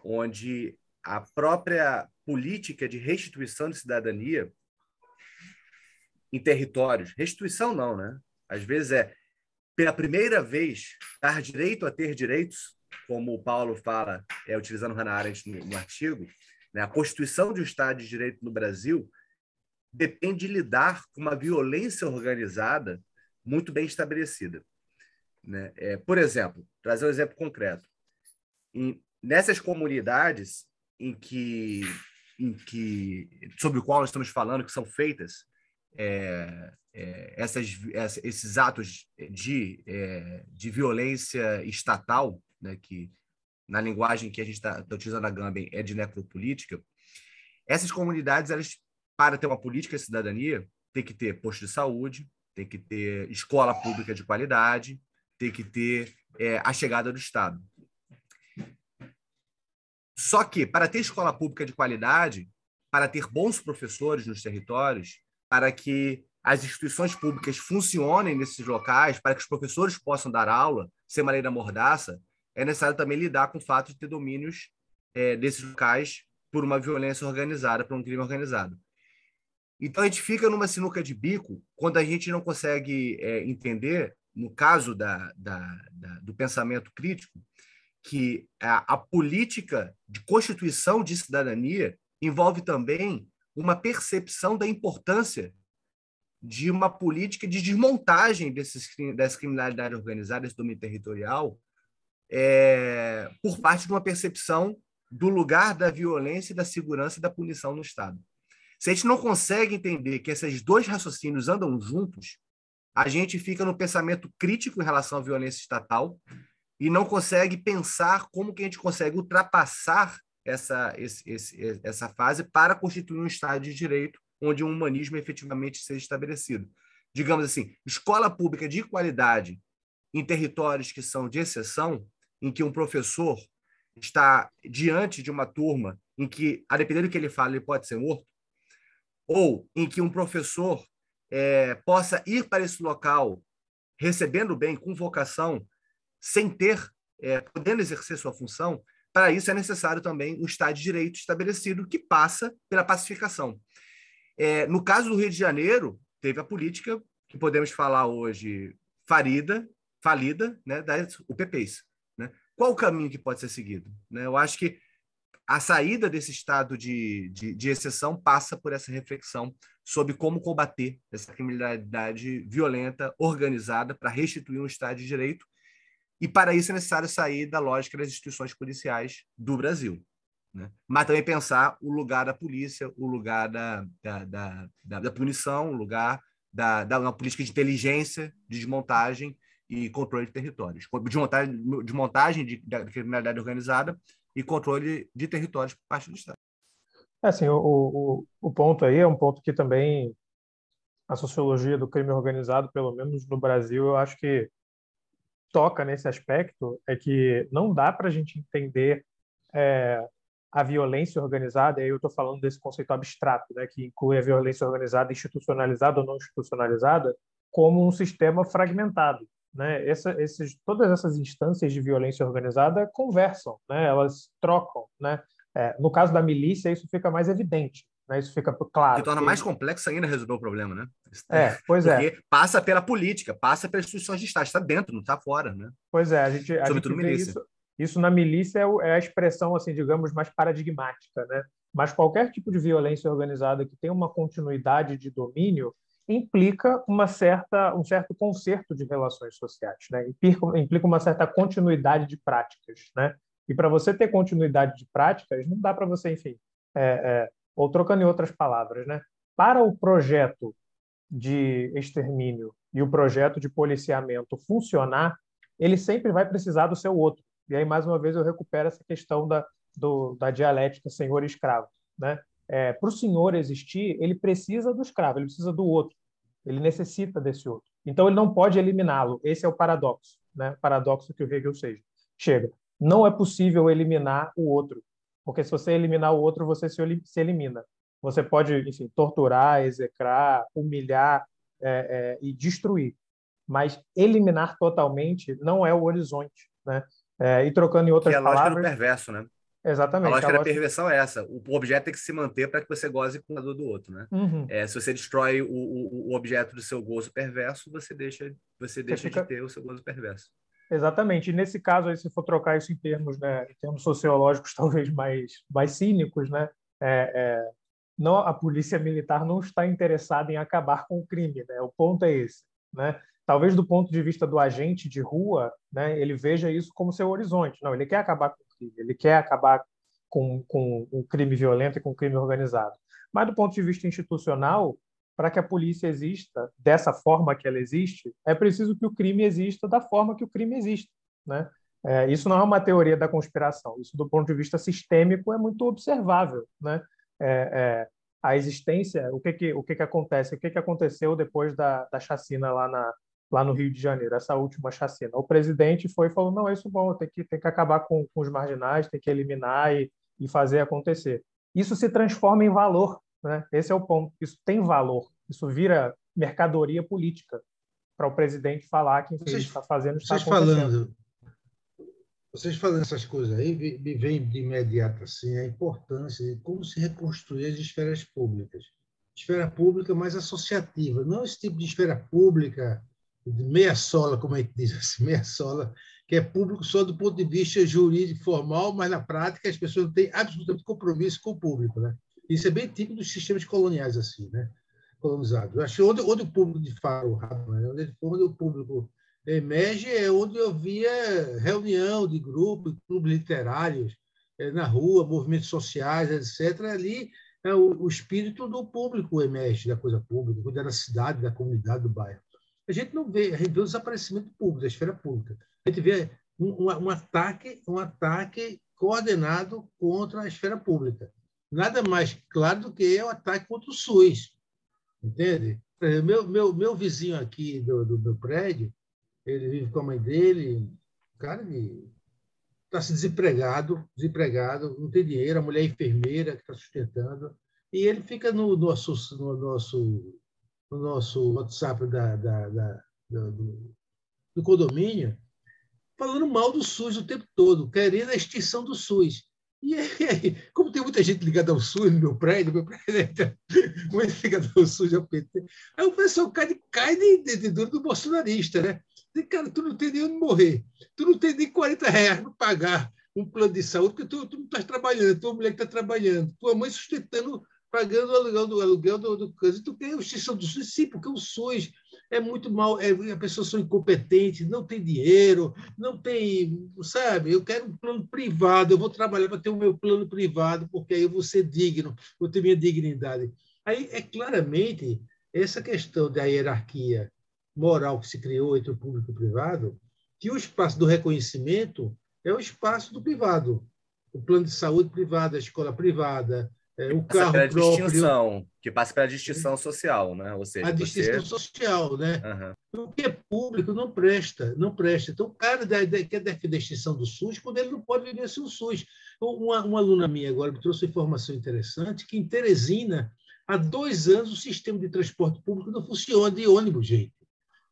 onde a própria política de restituição de cidadania em territórios, restituição não, né? Às vezes é pela primeira vez dar direito a ter direitos, como o Paulo fala, é utilizando Hannah Arendt no, no artigo, né? A constituição de um Estado de Direito no Brasil depende de lidar com uma violência organizada muito bem estabelecida. Né? É, por exemplo, trazer um exemplo concreto. Em, nessas comunidades em que, em que, sobre o qual nós estamos falando, que são feitas é, é, essas, esses atos de, é, de violência estatal, né, que na linguagem que a gente está tá utilizando a Gambem é de necropolítica, essas comunidades, elas, para ter uma política de cidadania, tem que ter posto de saúde, tem que ter escola pública de qualidade, tem que ter é, a chegada do Estado. Só que, para ter escola pública de qualidade, para ter bons professores nos territórios, para que as instituições públicas funcionem nesses locais, para que os professores possam dar aula sem maneira mordaça, é necessário também lidar com o fato de ter domínios é, desses locais por uma violência organizada, por um crime organizado. Então a gente fica numa sinuca de bico quando a gente não consegue é, entender, no caso da, da, da, do pensamento crítico, que a, a política de constituição de cidadania envolve também uma percepção da importância de uma política de desmontagem desses, dessa criminalidade organizada, desse domínio territorial, é, por parte de uma percepção do lugar da violência, da segurança e da punição no Estado. Se a gente não consegue entender que esses dois raciocínios andam juntos, a gente fica no pensamento crítico em relação à violência estatal e não consegue pensar como que a gente consegue ultrapassar essa, esse, esse, essa fase para constituir um Estado de Direito onde um humanismo efetivamente seja estabelecido. Digamos assim, escola pública de qualidade em territórios que são de exceção, em que um professor está diante de uma turma em que, a depender do que ele fala, ele pode ser morto, ou em que um professor é, possa ir para esse local recebendo bem, com vocação, sem ter, é, podendo exercer sua função, para isso é necessário também um Estado de Direito estabelecido que passa pela pacificação. É, no caso do Rio de Janeiro, teve a política que podemos falar hoje farida, falida, né, das UPPs. Né? Qual o caminho que pode ser seguido? Né? Eu acho que a saída desse estado de, de, de, exceção passa por essa reflexão sobre como combater essa criminalidade violenta, organizada, para restituir um Estado de Direito. E para isso é necessário sair da lógica das instituições policiais do Brasil. Né? Mas também pensar o lugar da polícia, o lugar da, da, da, da, da punição, o lugar da, da política de inteligência, de desmontagem e controle de territórios. Desmontagem, desmontagem de, da criminalidade organizada e controle de territórios por parte do Estado. É, assim, o, o, o ponto aí é um ponto que também a sociologia do crime organizado, pelo menos no Brasil, eu acho que toca nesse aspecto, é que não dá para a gente entender é, a violência organizada, e aí eu estou falando desse conceito abstrato, né, que inclui a violência organizada institucionalizada ou não institucionalizada, como um sistema fragmentado né, essa, esses, todas essas instâncias de violência organizada conversam, né, elas trocam. Né? É, no caso da milícia, isso fica mais evidente. Né, isso fica claro. Que torna mais complexo ainda resolver o problema, né? É, pois é. Porque é. passa pela política, passa pelas instituições de Estado, está dentro, não está fora, né? Pois é, a gente, a Sobretudo gente milícia. Isso, isso na milícia é, é a expressão, assim, digamos, mais paradigmática, né? Mas qualquer tipo de violência organizada que tem uma continuidade de domínio, implica uma certa, um certo conserto de relações sociais, né? implica, implica uma certa continuidade de práticas. Né? E para você ter continuidade de práticas, não dá para você, enfim, é, é, ou trocando em outras palavras, né? para o projeto de extermínio e o projeto de policiamento funcionar, ele sempre vai precisar do seu outro. E aí, mais uma vez, eu recupero essa questão da, do, da dialética senhor-escravo. Né? é, para o senhor existir, ele precisa do escravo, ele precisa do outro, ele necessita desse outro. Então ele não pode eliminá-lo. Esse é o paradoxo, né? Paradoxo que o Hegel seja. Chega. Não é possível eliminar o outro, porque se você eliminar o outro, você se, elimina. Você pode, enfim, torturar, execrar, humilhar é, é, e destruir, mas eliminar totalmente não é o horizonte, né? É, e trocando em outras que é a palavras, lógica do perverso, né? Exatamente. A lógica, a lógica da perversão é essa. O objeto tem que se manter para que você goze com a dor do outro, né? Uhum. É, se você destrói o, o, o, objeto do seu gozo perverso, você deixa, você deixa fica... de ter o seu gozo perverso. Exatamente. E nesse caso, aí, se for trocar isso em termos, né, em termos sociológicos, talvez mais, mais cínicos, né? É, é, não, a polícia militar não está interessada em acabar com o crime, né? O ponto é esse, né? Talvez do ponto de vista do agente de rua, né, ele veja isso como seu horizonte. Não, ele quer acabar com crime, ele quer acabar com, com o crime violento e com o crime organizado. Mas, do ponto de vista institucional, para que a polícia exista dessa forma que ela existe, é preciso que o crime exista da forma que o crime existe. Né? É, isso não é uma teoria da conspiração, isso, do ponto de vista sistêmico, é muito observável. Né? É, é, a existência, o que, que, o que, que acontece, o que, que aconteceu depois da, da chacina lá na, lá no Rio de Janeiro, essa última chacina. O presidente foi e falou: não, é isso bom, tem que, tem que acabar com, com os marginais, tem que eliminar e, e fazer acontecer. Isso se transforma em valor, né? esse é o ponto. Isso tem valor, isso vira mercadoria política para o presidente falar que vocês, está fazendo está vocês falando vocês falando essas coisas aí me vem de imediato assim a importância de como se reconstruir as esferas públicas esfera pública mais associativa não esse tipo de esfera pública de meia sola, como a gente diz assim, meia sola, que é público só do ponto de vista jurídico formal, mas na prática as pessoas não têm absolutamente compromisso com o público. Né? Isso é bem típico dos sistemas coloniais, assim, né? colonizados. acho que onde, onde o público de fato, né? onde, onde o público emerge é onde eu via reunião de grupos, clubes literários, é, na rua, movimentos sociais, etc. Ali é, o, o espírito do público emerge da coisa pública, cuidar da cidade, da comunidade, do bairro a gente não vê, a gente vê o desaparecimento público, da esfera pública. A gente vê um, um, um, ataque, um ataque coordenado contra a esfera pública. Nada mais claro do que o ataque contra o SUS. Entende? Meu, meu, meu vizinho aqui do, do meu prédio, ele vive com a mãe dele, cara está se desempregado, desempregado, não tem dinheiro, a mulher é enfermeira que está sustentando, e ele fica no nosso, no nosso, no nosso WhatsApp da, da, da do, do condomínio, falando mal do SUS o tempo todo, querendo a extinção do SUS. E aí, como tem muita gente ligada ao SUS no meu prédio, meu prédio muito ligado ao SUS, ao PT, aí o pessoal cai, cai de, de, de do bolsonarista, né? E, cara, tu não tem nem onde morrer, tu não tem nem 40 reais para pagar um plano de saúde, porque tu, tu não estás trabalhando, tua mulher está trabalhando, tua mãe sustentando, pagando o aluguel do, aluguel do, do caso. Tu quer a extinção do SUS? Sim, porque o SUS é muito mal, é, as pessoas são incompetentes, não tem dinheiro, não tem, sabe? Eu quero um plano privado, eu vou trabalhar para ter o meu plano privado, porque aí eu vou ser digno, vou ter minha dignidade. Aí é claramente essa questão da hierarquia moral que se criou entre o público e o privado, que o espaço do reconhecimento é o espaço do privado. O plano de saúde privado, a escola privada, é, o carro pela próprio. distinção, que passa pela distinção social, né? Ou seja, a distinção social, né? Uhum. O que é público não presta, não presta. Então, o cara quer defender a extinção do SUS quando ele não pode viver sem o SUS. Uma, uma aluna minha agora me trouxe informação interessante que em Teresina, há dois anos, o sistema de transporte público não funciona de ônibus, gente.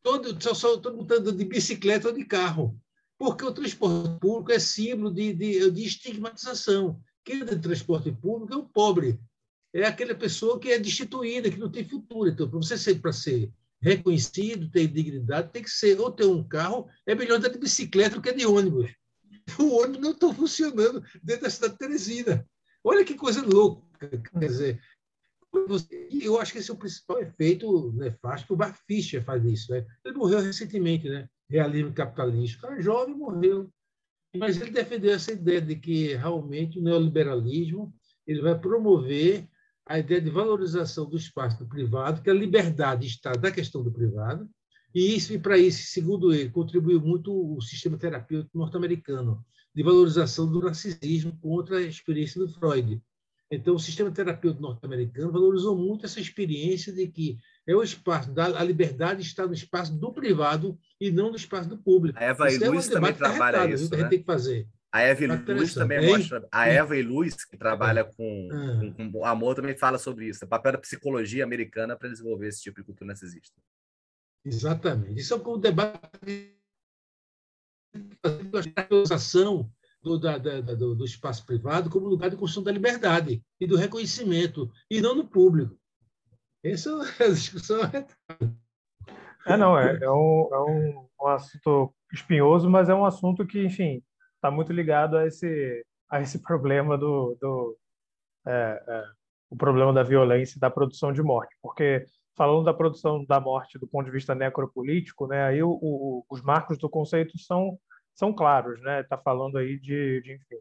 Todo, só, só, todo mundo está andando de bicicleta ou de carro, porque o transporte público é símbolo de, de, de estigmatização. Quem anda de transporte público é o pobre, é aquela pessoa que é destituída, que não tem futuro. Então, para você ser, para ser reconhecido, ter dignidade, tem que ser ou ter um carro, é melhor andar de bicicleta do que de ônibus. O ônibus não está funcionando dentro da cidade de Teresina. Olha que coisa louca. Quer dizer, eu acho que esse é o principal efeito nefasto. O Bar Fischer faz isso. Né? Ele morreu recentemente, né? realismo capitalista. O cara jovem morreu. Mas ele defendeu essa ideia de que realmente o neoliberalismo ele vai promover a ideia de valorização do espaço do privado, que a liberdade está da questão do privado, e isso e para isso, segundo ele, contribuiu muito o sistema terapêutico norte-americano de valorização do narcisismo contra a experiência do Freud. Então, o sistema terapêutico norte-americano valorizou muito essa experiência de que é o espaço da a liberdade está no espaço do privado e não no espaço do público. A Eva isso e é Luz também trabalha isso, né? a gente tem que fazer. A Eva e Luz também mostra. A Eva e Luz, que trabalha com, ah. com, com, amor, também fala sobre isso. O papel da psicologia americana para desenvolver esse tipo de cultura narcisista. Exatamente. Isso é o debate a ação do, da, da, do, do, espaço privado como lugar de construção da liberdade e do reconhecimento, e não no público. Essa é discussão. É, não, é, é, um, é um, um assunto espinhoso, mas é um assunto que, enfim, está muito ligado a esse, a esse problema do, do é, é, o problema da violência e da produção de morte, porque falando da produção da morte do ponto de vista necropolítico, né, aí o, o, os marcos do conceito são são claros, né? Está falando aí de, de enfim,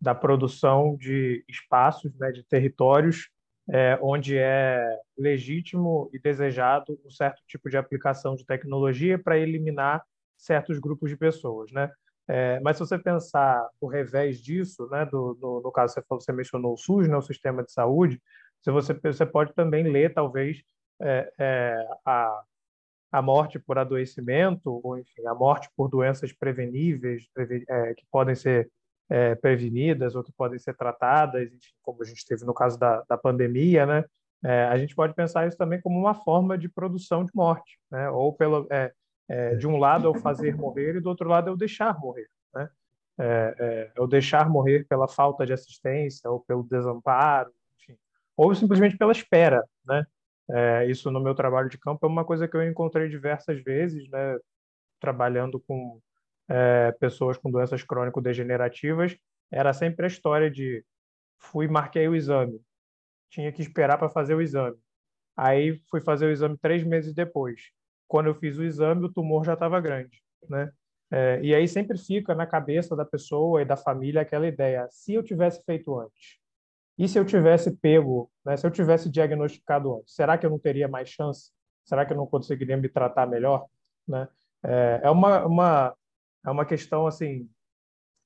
da produção de espaços, né, de territórios é, onde é legítimo e desejado um certo tipo de aplicação de tecnologia para eliminar certos grupos de pessoas, né? É, mas se você pensar o revés disso, né, do, no, no caso você, falou, você mencionou o SUS, né, o sistema de saúde, se você, você pode também ler, talvez, é, é, a, a morte por adoecimento, ou enfim, a morte por doenças preveníveis, preve, é, que podem ser é, prevenidas ou que podem ser tratadas, como a gente teve no caso da, da pandemia, né? É, a gente pode pensar isso também como uma forma de produção de morte, né? Ou pelo é, é, de um lado o fazer morrer e do outro lado o deixar morrer, né? É, é deixar morrer pela falta de assistência ou pelo desamparo, enfim, ou simplesmente pela espera, né? É, isso no meu trabalho de campo é uma coisa que eu encontrei diversas vezes, né, trabalhando com é, pessoas com doenças crônico-degenerativas. Era sempre a história de fui marquei o exame, tinha que esperar para fazer o exame. Aí fui fazer o exame três meses depois. Quando eu fiz o exame, o tumor já estava grande, né? É, e aí sempre fica na cabeça da pessoa e da família aquela ideia: se eu tivesse feito antes, e se eu tivesse pego, né, se eu tivesse diagnosticado antes, será que eu não teria mais chance? Será que eu não conseguiria me tratar melhor? Né? É, é uma, uma, é uma questão assim,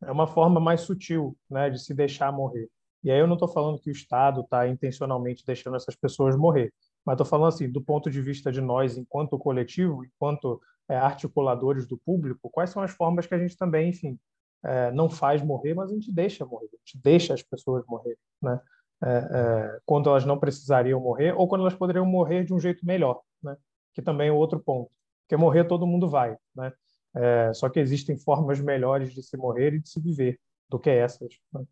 é uma forma mais sutil né, de se deixar morrer. E aí eu não estou falando que o Estado está intencionalmente deixando essas pessoas morrer, mas estou falando assim, do ponto de vista de nós, enquanto coletivo, enquanto é, articuladores do público, quais são as formas que a gente também, enfim, é, não faz morrer, mas a gente deixa morrer, a gente deixa as pessoas morrer, né? É, é, quando elas não precisariam morrer ou quando elas poderiam morrer de um jeito melhor, né? Que também é outro ponto, porque morrer todo mundo vai, né? É, só que existem formas melhores de se morrer e de se viver do que essas. Né?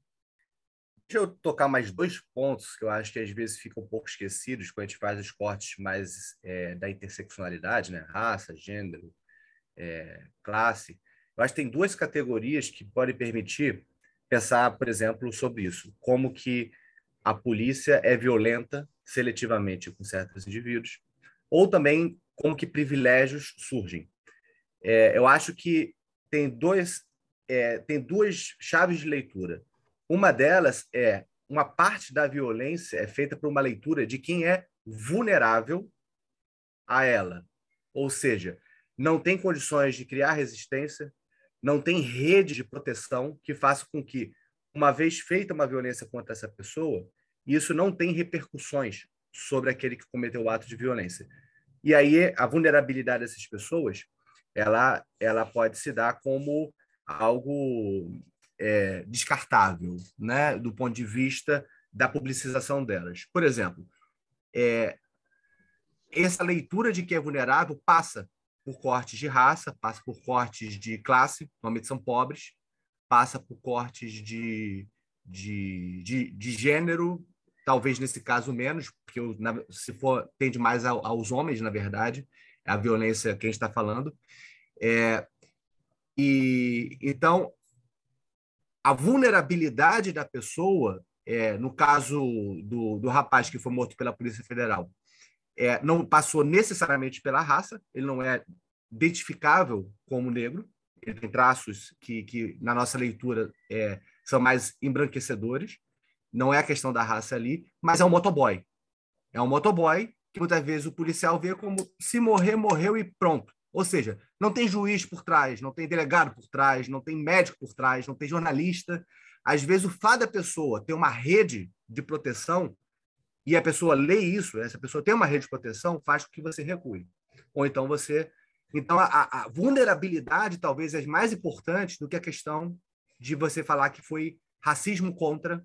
Deixa eu tocar mais dois pontos que eu acho que às vezes ficam um pouco esquecidos quando a gente faz os cortes mais é, da interseccionalidade, né? Raça, gênero, é, classe. Eu acho que tem duas categorias que podem permitir pensar, por exemplo, sobre isso. Como que a polícia é violenta seletivamente com certos indivíduos, ou também como que privilégios surgem. É, eu acho que tem, dois, é, tem duas chaves de leitura. Uma delas é uma parte da violência é feita por uma leitura de quem é vulnerável a ela. Ou seja, não tem condições de criar resistência, não tem rede de proteção que faça com que, uma vez feita uma violência contra essa pessoa, isso não tem repercussões sobre aquele que cometeu o ato de violência. E aí a vulnerabilidade dessas pessoas, ela, ela pode se dar como algo é, descartável, né, do ponto de vista da publicização delas. Por exemplo, é, essa leitura de que é vulnerável passa por cortes de raça, passa por cortes de classe, normalmente são pobres, passa por cortes de, de, de, de gênero, talvez nesse caso menos, porque se for tende mais aos homens, na verdade, a violência que a gente está falando. É, e então a vulnerabilidade da pessoa, é, no caso do, do rapaz que foi morto pela Polícia Federal, é, não passou necessariamente pela raça, ele não é identificável como negro, ele tem traços que, que na nossa leitura, é, são mais embranquecedores, não é a questão da raça ali, mas é um motoboy. É um motoboy muitas vezes o policial vê como se morrer, morreu e pronto. Ou seja, não tem juiz por trás, não tem delegado por trás, não tem médico por trás, não tem jornalista. Às vezes, o fato da pessoa ter uma rede de proteção e a pessoa lê isso, essa pessoa tem uma rede de proteção, faz com que você recue. Ou então você. Então, a, a vulnerabilidade talvez é mais importante do que a questão de você falar que foi racismo contra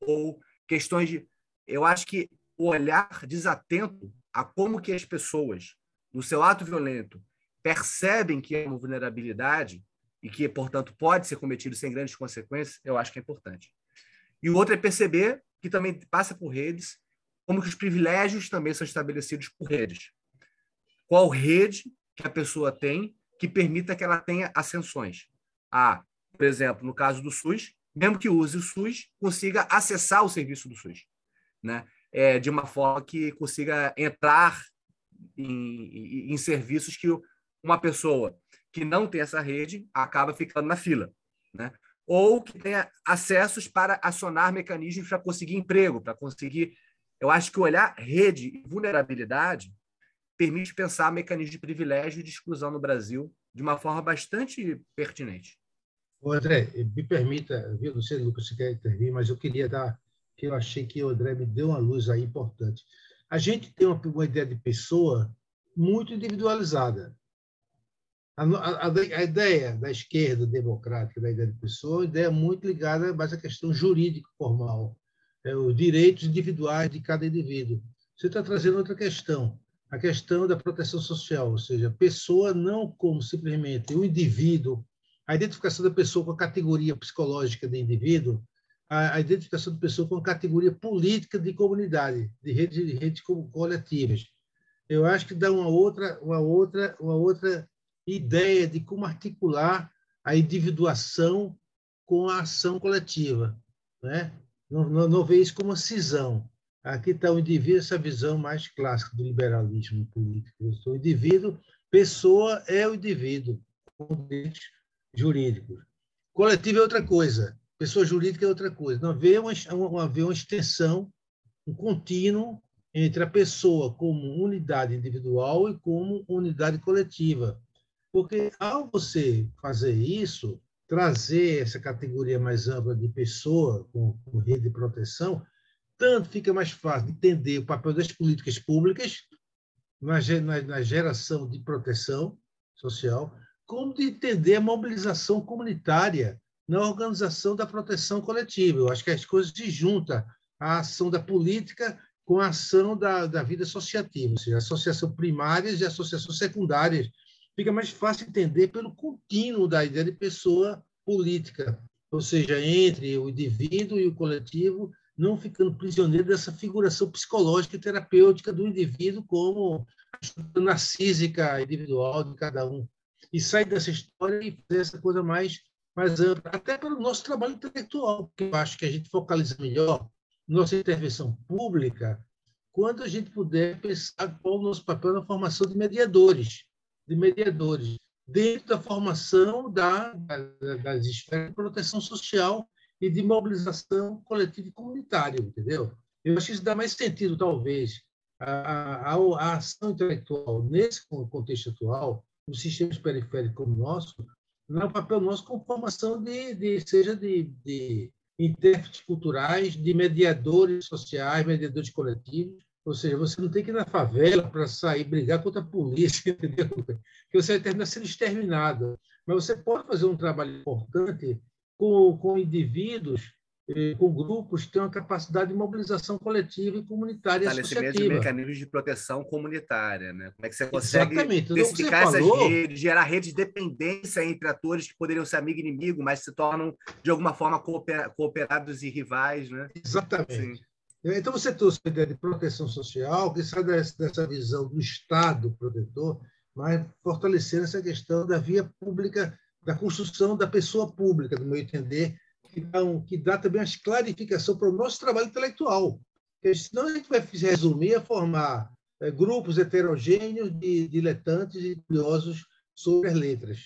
ou questões de. Eu acho que o olhar desatento a como que as pessoas, no seu ato violento, percebem que é uma vulnerabilidade e que, portanto, pode ser cometido sem grandes consequências, eu acho que é importante. E o outro é perceber que também passa por redes como que os privilégios também são estabelecidos por redes. Qual rede que a pessoa tem que permita que ela tenha ascensões? Ah, por exemplo, no caso do SUS, mesmo que use o SUS, consiga acessar o serviço do SUS, né? É, de uma forma que consiga entrar em, em, em serviços que uma pessoa que não tem essa rede acaba ficando na fila, né? Ou que tenha acessos para acionar mecanismos para conseguir emprego, para conseguir eu acho que olhar rede e vulnerabilidade permite pensar mecanismos de privilégio e de exclusão no Brasil de uma forma bastante pertinente. O André, me permita, viu, não sei, Lucas, se quer intervir, mas eu queria dar, que eu achei que o André me deu uma luz aí importante. A gente tem uma, uma ideia de pessoa muito individualizada. A, a, a, ideia da esquerda democrática, da ideia de pessoa, é uma ideia muito ligada mais à questão jurídica formal é, os direitos individuais de cada indivíduo. Você está trazendo outra questão, a questão da proteção social, ou seja, pessoa não como simplesmente o indivíduo, a identificação da pessoa com a categoria psicológica de indivíduo, a, a identificação da pessoa com a categoria política de comunidade, de redes de rede coletivas. Eu acho que dá uma outra, uma outra, uma outra ideia de como articular a individuação com a ação coletiva, né? não, não, não vê isso como uma cisão. Aqui está o indivíduo, essa visão mais clássica do liberalismo político. O indivíduo, pessoa é o indivíduo, com direitos jurídicos. Coletivo é outra coisa, pessoa jurídica é outra coisa. Não vê uma, uma, vê uma extensão, um contínuo entre a pessoa como unidade individual e como unidade coletiva. Porque, ao você fazer isso, trazer essa categoria mais ampla de pessoa com, com rede de proteção, tanto fica mais fácil de entender o papel das políticas públicas na, na, na geração de proteção social, como de entender a mobilização comunitária na organização da proteção coletiva. Eu acho que as coisas se juntam, a ação da política com a ação da, da vida associativa, ou seja, associação primárias e associações secundárias. Fica mais fácil entender pelo contínuo da ideia de pessoa política, ou seja, entre o indivíduo e o coletivo, não ficando prisioneiro dessa figuração psicológica e terapêutica do indivíduo como a narcísica individual de cada um. E sair dessa história e fazer essa coisa mais, ampla, até pelo nosso trabalho intelectual, porque eu acho que a gente focaliza melhor nossa intervenção pública quando a gente puder pensar qual o nosso papel na formação de mediadores, de mediadores, dentro da formação da, da, das esferas de proteção social e de mobilização coletiva e comunitária, entendeu? Eu acho que isso dá mais sentido, talvez, à, à, ação intelectual nesse contexto atual, nos sistemas periféricos como o nosso, não é o papel nosso com formação de, de seja de, de intérpretes culturais, de mediadores sociais, mediadores coletivos. Ou seja, você não tem que ir na favela para sair brigar contra a polícia, entendeu? Porque você vai terminar sendo exterminado. Mas você pode fazer um trabalho importante com, com indivíduos, com grupos têm uma capacidade de mobilização coletiva e comunitária Estabelecimento de mecanismos de proteção comunitária, né? Como é que você consegue Exatamente. especificar essas falou... redes, gerar redes de dependência entre atores que poderiam ser amigo e inimigo, mas se tornam, de alguma forma, cooperados e rivais, né? Exatamente. Então, você trouxe a ideia de proteção social, que sai dessa visão do Estado protetor, mas fortalecendo essa questão da via pública da construção da pessoa pública, no meu entender, que dá, um, que dá também as clarificação para o nosso trabalho intelectual. Porque senão a gente vai resumir a formar é, grupos heterogêneos de diletantes e curiosos sobre as letras.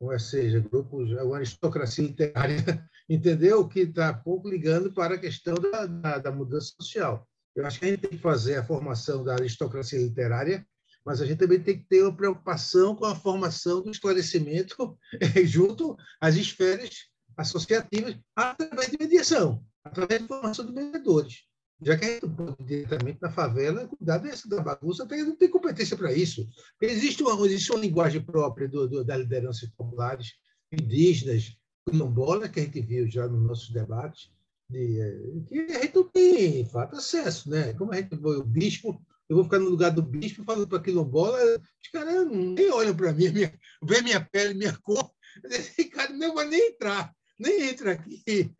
Ou seja, grupos, uma aristocracia literária, entendeu? Que está pouco ligando para a questão da, da, da mudança social. Eu acho que a gente tem que fazer a formação da aristocracia literária mas a gente também tem que ter uma preocupação com a formação do esclarecimento junto às esferas associativas, através de mediação, através de formação de mediadores. Já que a gente pode diretamente na favela cuidar dessa da bagunça, até não tem competência para isso. Existe uma, existe uma linguagem própria do, do, das lideranças populares, indígenas, quilombolas, que a gente viu já nos nossos debates, de, eh, que a gente não tem, de fato, acesso. Né? Como a gente o bispo eu vou ficar no lugar do bispo falando para quilombola, os caras nem olham para mim, minha, vê minha pele, minha cor, esse cara não vai nem entrar, nem entra aqui.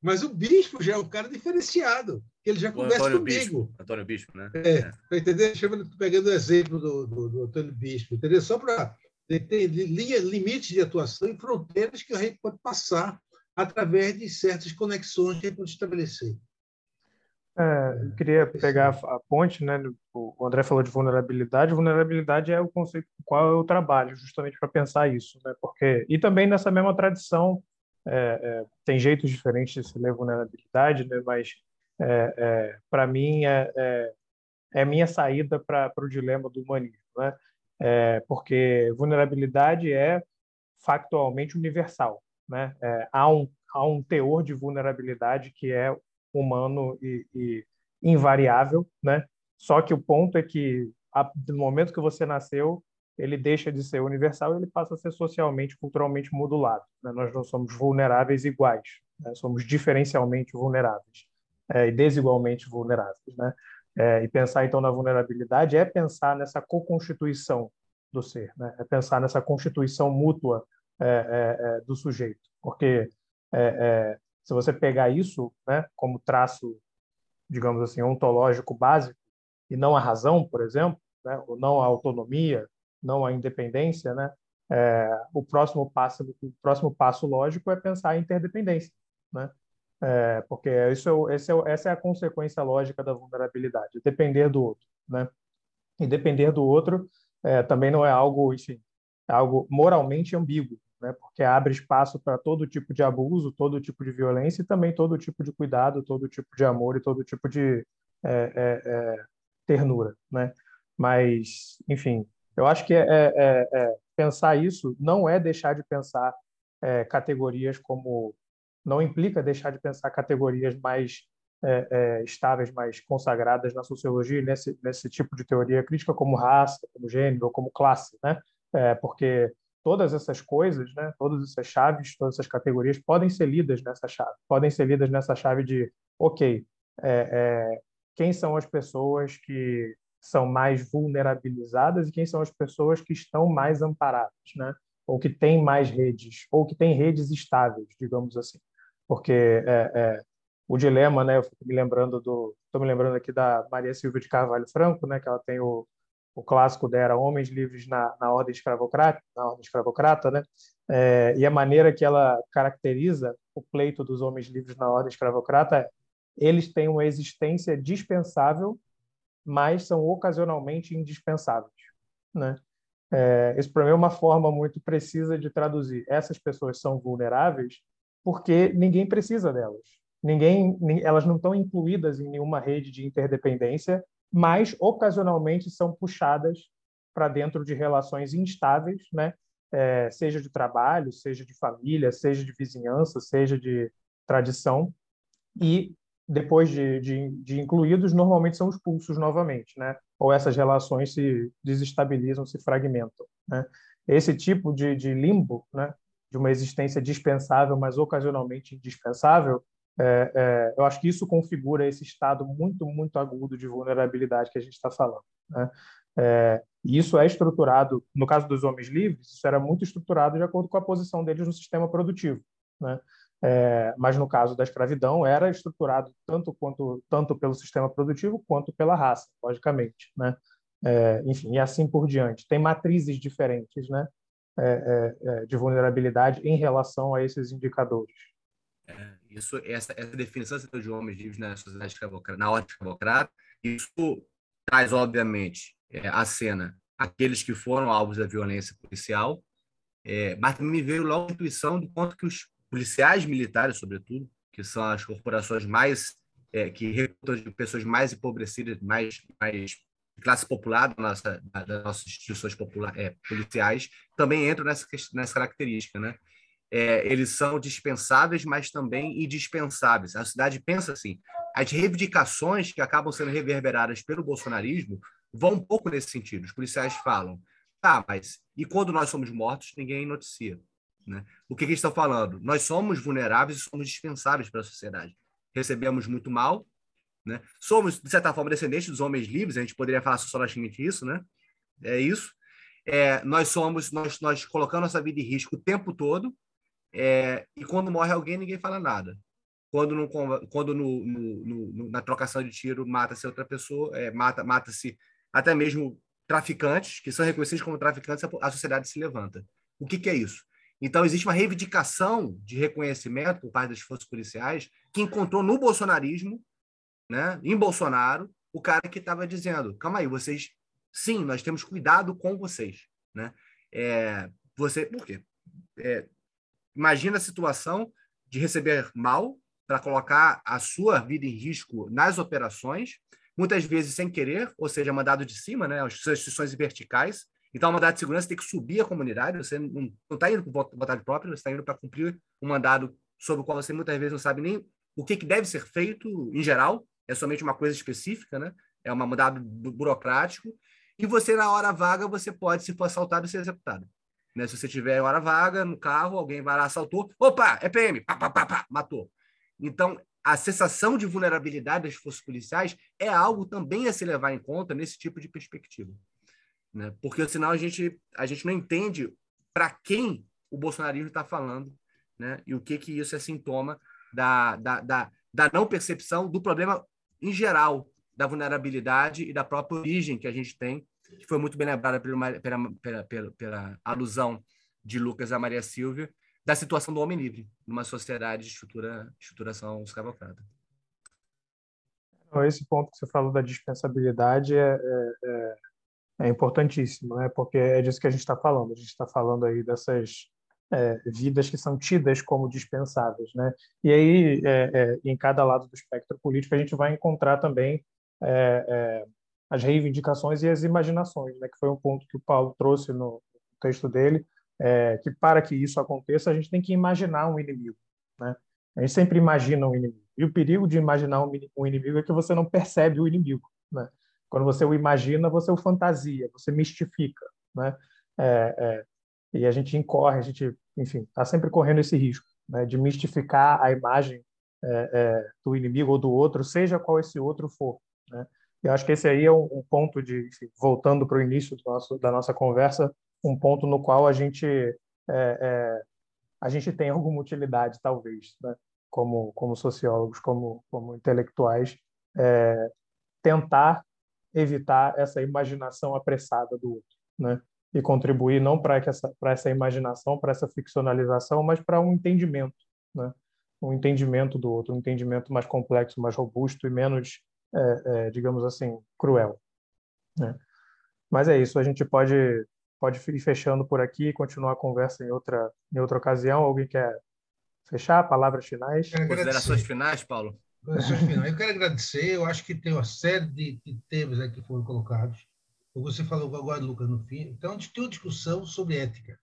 Mas o bispo já é um cara diferenciado, que ele já conversa Antônio comigo. Bispo. Antônio Bispo, né? É, é. Tá entendeu? Pegando o exemplo do, do, do Antônio Bispo, entendeu? Só para ter linha, limites de atuação e fronteiras que a gente pode passar através de certas conexões que a gente pode estabelecer. É, eu queria pegar a ponte, né? O André falou de vulnerabilidade. Vulnerabilidade é o conceito qual eu trabalho, justamente para pensar isso, né? Porque e também nessa mesma tradição é, é, tem jeitos diferentes de se ler vulnerabilidade, né? Mas é, é, para mim é, é, minha saída para o dilema do humanismo, né? porque vulnerabilidade é factualmente universal, né? há um há um teor de vulnerabilidade que é humano e, e invariável, né? Só que o ponto é que a, momento que você nasceu, ele deixa de ser universal, ele passa a ser socialmente, culturalmente modulado. Né? Nós não somos vulneráveis iguais, né? somos diferencialmente vulneráveis é, e desigualmente vulneráveis, né? É, e pensar então na vulnerabilidade é pensar nessa co-constituição do ser, né? É pensar nessa constituição mútua é, é, é do sujeito, porque é, se você pegar isso né, como traço, digamos assim, ontológico básico, e não a razão, por exemplo, né, ou não a autonomia, não a independência, né, é, o próximo passo, o próximo passo lógico é pensar em interdependência, né? É, porque isso, esse é, essa é a consequência lógica da vulnerabilidade, depender do outro, né? E depender do outro é, também não é algo, enfim, é algo moralmente ambíguo, né? porque abre espaço para todo tipo de abuso, todo tipo de violência e também todo tipo de cuidado, todo tipo de amor e todo tipo de é, é, é, ternura. Né? Mas, enfim, eu acho que é, é, é, pensar isso não é deixar de pensar é, categorias como não implica deixar de pensar categorias mais é, é, estáveis, mais consagradas na sociologia nesse nesse tipo de teoria crítica como raça, como gênero, como classe, né? É, porque todas essas coisas, né? Todas essas chaves, todas essas categorias podem ser lidas nessa chave, podem ser lidas nessa chave de, ok, é, é, quem são as pessoas que são mais vulnerabilizadas e quem são as pessoas que estão mais amparadas, né? Ou que têm mais redes, ou que têm redes estáveis, digamos assim. Porque é, é, o dilema, né? Eu fico me lembrando do, estou me lembrando aqui da Maria Silvia de Carvalho Franco, né? Que ela tem o, o clássico dela, Homens Livres na, na Ordem Escravocrata, na Ordem Escravocrata, né? É, e a maneira que ela caracteriza o pleito dos homens livres na Ordem Escravocrata é eles têm uma existência dispensável mas são ocasionalmente indispensáveis. Né? É, para mim, é uma forma muito precisa de traduzir. Essas pessoas são vulneráveis porque ninguém precisa delas. Ninguém, elas não estão incluídas em nenhuma rede de interdependência, mas ocasionalmente são puxadas para dentro de relações instáveis, né? É, seja de trabalho, seja de família, seja de vizinhança, seja de tradição, e depois de, de, de, incluídos, normalmente são expulsos novamente, né? Ou essas relações se desestabilizam, se fragmentam, né? Esse tipo de, de limbo, né? De uma existência dispensável, mas ocasionalmente indispensável, é, é, eu acho que isso configura esse estado muito, muito agudo de vulnerabilidade que a gente está falando, né? É, e isso é estruturado, no caso dos homens livres, isso era muito estruturado de acordo com a posição deles no sistema produtivo, né? É, mas no caso da escravidão era estruturado tanto quanto tanto pelo sistema produtivo quanto pela raça, logicamente, né? É, enfim, e assim por diante. Tem matrizes diferentes, né, é, é, é de vulnerabilidade em relação a esses indicadores. É, isso, essa, essa definição de homens livres na sociedade escravocrata, na ordem escravocrata, isso traz obviamente a cena aqueles que foram alvos da violência policial, mas também me veio logo a intuição do quanto que os policiais militares, sobretudo, que são as corporações mais é, que recrutam de pessoas mais empobrecidas, mais, mais classe popular da nossa, das nossas instituições popular, é, policiais, também entram nessa, nessa característica, né? É, eles são dispensáveis, mas também indispensáveis. A cidade pensa assim: as reivindicações que acabam sendo reverberadas pelo bolsonarismo vão um pouco nesse sentido. Os policiais falam, tá, mas e quando nós somos mortos, ninguém noticia. Né? O que, que estão falando? Nós somos vulneráveis e somos dispensáveis para a sociedade. Recebemos muito mal, né? somos, de certa forma, descendentes dos homens livres, a gente poderia falar sociologicamente isso, né? É isso. É, nós somos, nós, nós colocamos nossa vida em risco o tempo todo, é, e quando morre alguém, ninguém fala nada. Quando, quando no, no, no, na trocação de tiro mata-se outra pessoa, é, mata, mata-se até mesmo traficantes, que são reconhecidos como traficantes, a sociedade se levanta. O que, que é isso? Então, existe uma reivindicação de reconhecimento por parte das forças policiais que encontrou no bolsonarismo, né, em Bolsonaro, o cara que estava dizendo: calma aí, vocês, sim, nós temos cuidado com vocês. Né? É, você, por quê? É, imagina a situação de receber mal para colocar a sua vida em risco nas operações, muitas vezes sem querer, ou seja, mandado de cima, né, as instituições verticais, então, a mandado de segurança tem que subir a comunidade, você não está indo com vontade própria, você está indo para cumprir um mandado sobre o qual você muitas vezes não sabe nem o que, que deve ser feito em geral, é somente uma coisa específica, né? é um mandado burocrático, e você, na hora vaga, você pode, se for assaltado, ser executado. Né? Se você tiver hora vaga no carro, alguém vai lá, assaltou, opa, é PM, pá, pá, pá, pá, matou. Então, a sensação de vulnerabilidade das forças policiais é algo também a se levar em conta nesse tipo de perspectiva né? Porque senão a gente a gente não entende para quem o bolsonarismo está falando, né? E o que que isso é sintoma da, da, da, da não percepção do problema em geral da vulnerabilidade e da própria origem que a gente tem, que foi muito bem lembrada pela, pela, pela, pela, alusão de Lucas a Maria Silvia, da situação do homem livre numa sociedade de estrutura, estruturação escravocrata. Esse ponto que você falou da dispensabilidade é, é, é é importantíssimo, né? Porque é disso que a gente está falando. A gente está falando aí dessas é, vidas que são tidas como dispensáveis, né? E aí, é, é, em cada lado do espectro político, a gente vai encontrar também é, é, as reivindicações e as imaginações, né? Que foi um ponto que o Paulo trouxe no texto dele, é, que para que isso aconteça, a gente tem que imaginar um inimigo. Né? A gente sempre imagina um inimigo. E o perigo de imaginar um inimigo é que você não percebe o inimigo. Né? Quando você o imagina, você o fantasia, você mistifica. Né? É, é, e a gente incorre, a gente, enfim, está sempre correndo esse risco né, de mistificar a imagem é, é, do inimigo ou do outro, seja qual esse outro for. Né? Eu acho que esse aí é um, um ponto de, enfim, voltando para o início nosso, da nossa conversa, um ponto no qual a gente é, é, a gente tem alguma utilidade, talvez, né? como como sociólogos, como como intelectuais, é, tentar evitar essa imaginação apressada do outro, né? E contribuir não para essa para essa imaginação, para essa ficcionalização, mas para um entendimento, né? Um entendimento do outro, um entendimento mais complexo, mais robusto e menos, é, é, digamos assim, cruel. Né? Mas é isso. A gente pode pode ir fechando por aqui continuar a conversa em outra, em outra ocasião. Alguém quer fechar? Palavras finais? Considerações finais, Paulo? Eu quero agradecer. Eu acho que tem uma série de, de temas que foram colocados. Você falou agora, Lucas, no fim. Então, a gente tem uma discussão sobre ética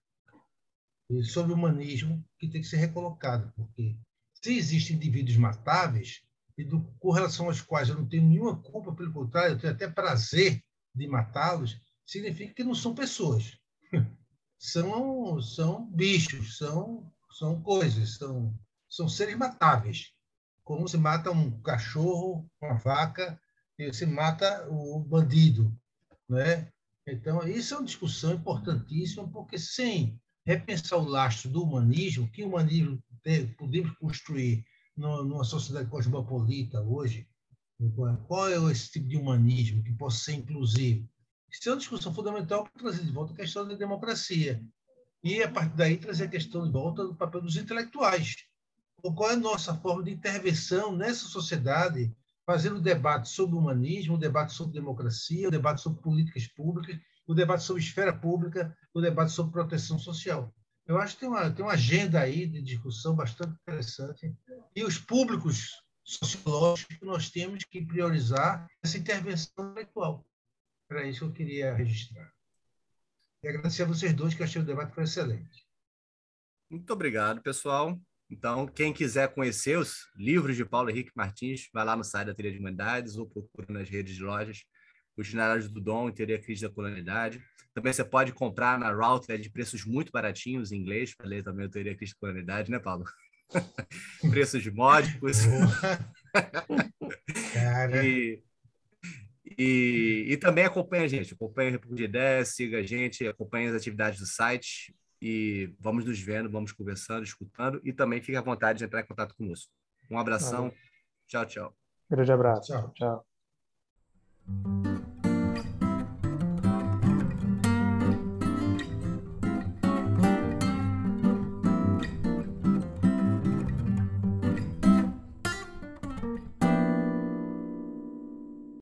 e sobre humanismo que tem que ser recolocado, porque se existem indivíduos matáveis, e do, com relação aos quais eu não tenho nenhuma culpa, pelo contrário, eu tenho até prazer de matá-los, significa que não são pessoas. São, são bichos, são, são coisas, são, são seres matáveis. Como se mata um cachorro, uma vaca, e você mata o bandido. Né? Então, isso é uma discussão importantíssima, porque sem repensar o lastro do humanismo, que humanismo podemos construir numa sociedade cosmopolita hoje, qual é esse tipo de humanismo que possa ser inclusivo? Isso é uma discussão fundamental para trazer de volta a questão da democracia. E, a partir daí, trazer a questão de volta do papel dos intelectuais. Qual é a nossa forma de intervenção nessa sociedade, fazendo debate sobre humanismo, o debate sobre democracia, o debate sobre políticas públicas, o debate sobre esfera pública, o debate sobre proteção social. Eu acho que tem uma, tem uma agenda aí de discussão bastante interessante. E os públicos sociológicos que nós temos que priorizar essa intervenção intelectual. Era isso que eu queria registrar. E agradecer a vocês dois, que achei o debate foi excelente. Muito obrigado, pessoal. Então, quem quiser conhecer os livros de Paulo Henrique Martins, vai lá no site da Teoria de Humanidades ou procura nas redes de lojas os Itinerários do Dom e Teoria Crítica da Colonialidade. Também você pode comprar na Routledge de preços muito baratinhos em inglês, para ler também a Teoria Crítica da Colonialidade, né, Paulo? preços módicos. Cara. E e, e também acompanha a gente, acompanha a República de Ideias, siga a gente, acompanhe as atividades do site e vamos nos vendo, vamos conversando, escutando e também fique à vontade de entrar em contato conosco. Um abração. Tchau, tchau. Grande abraço. Tchau. tchau.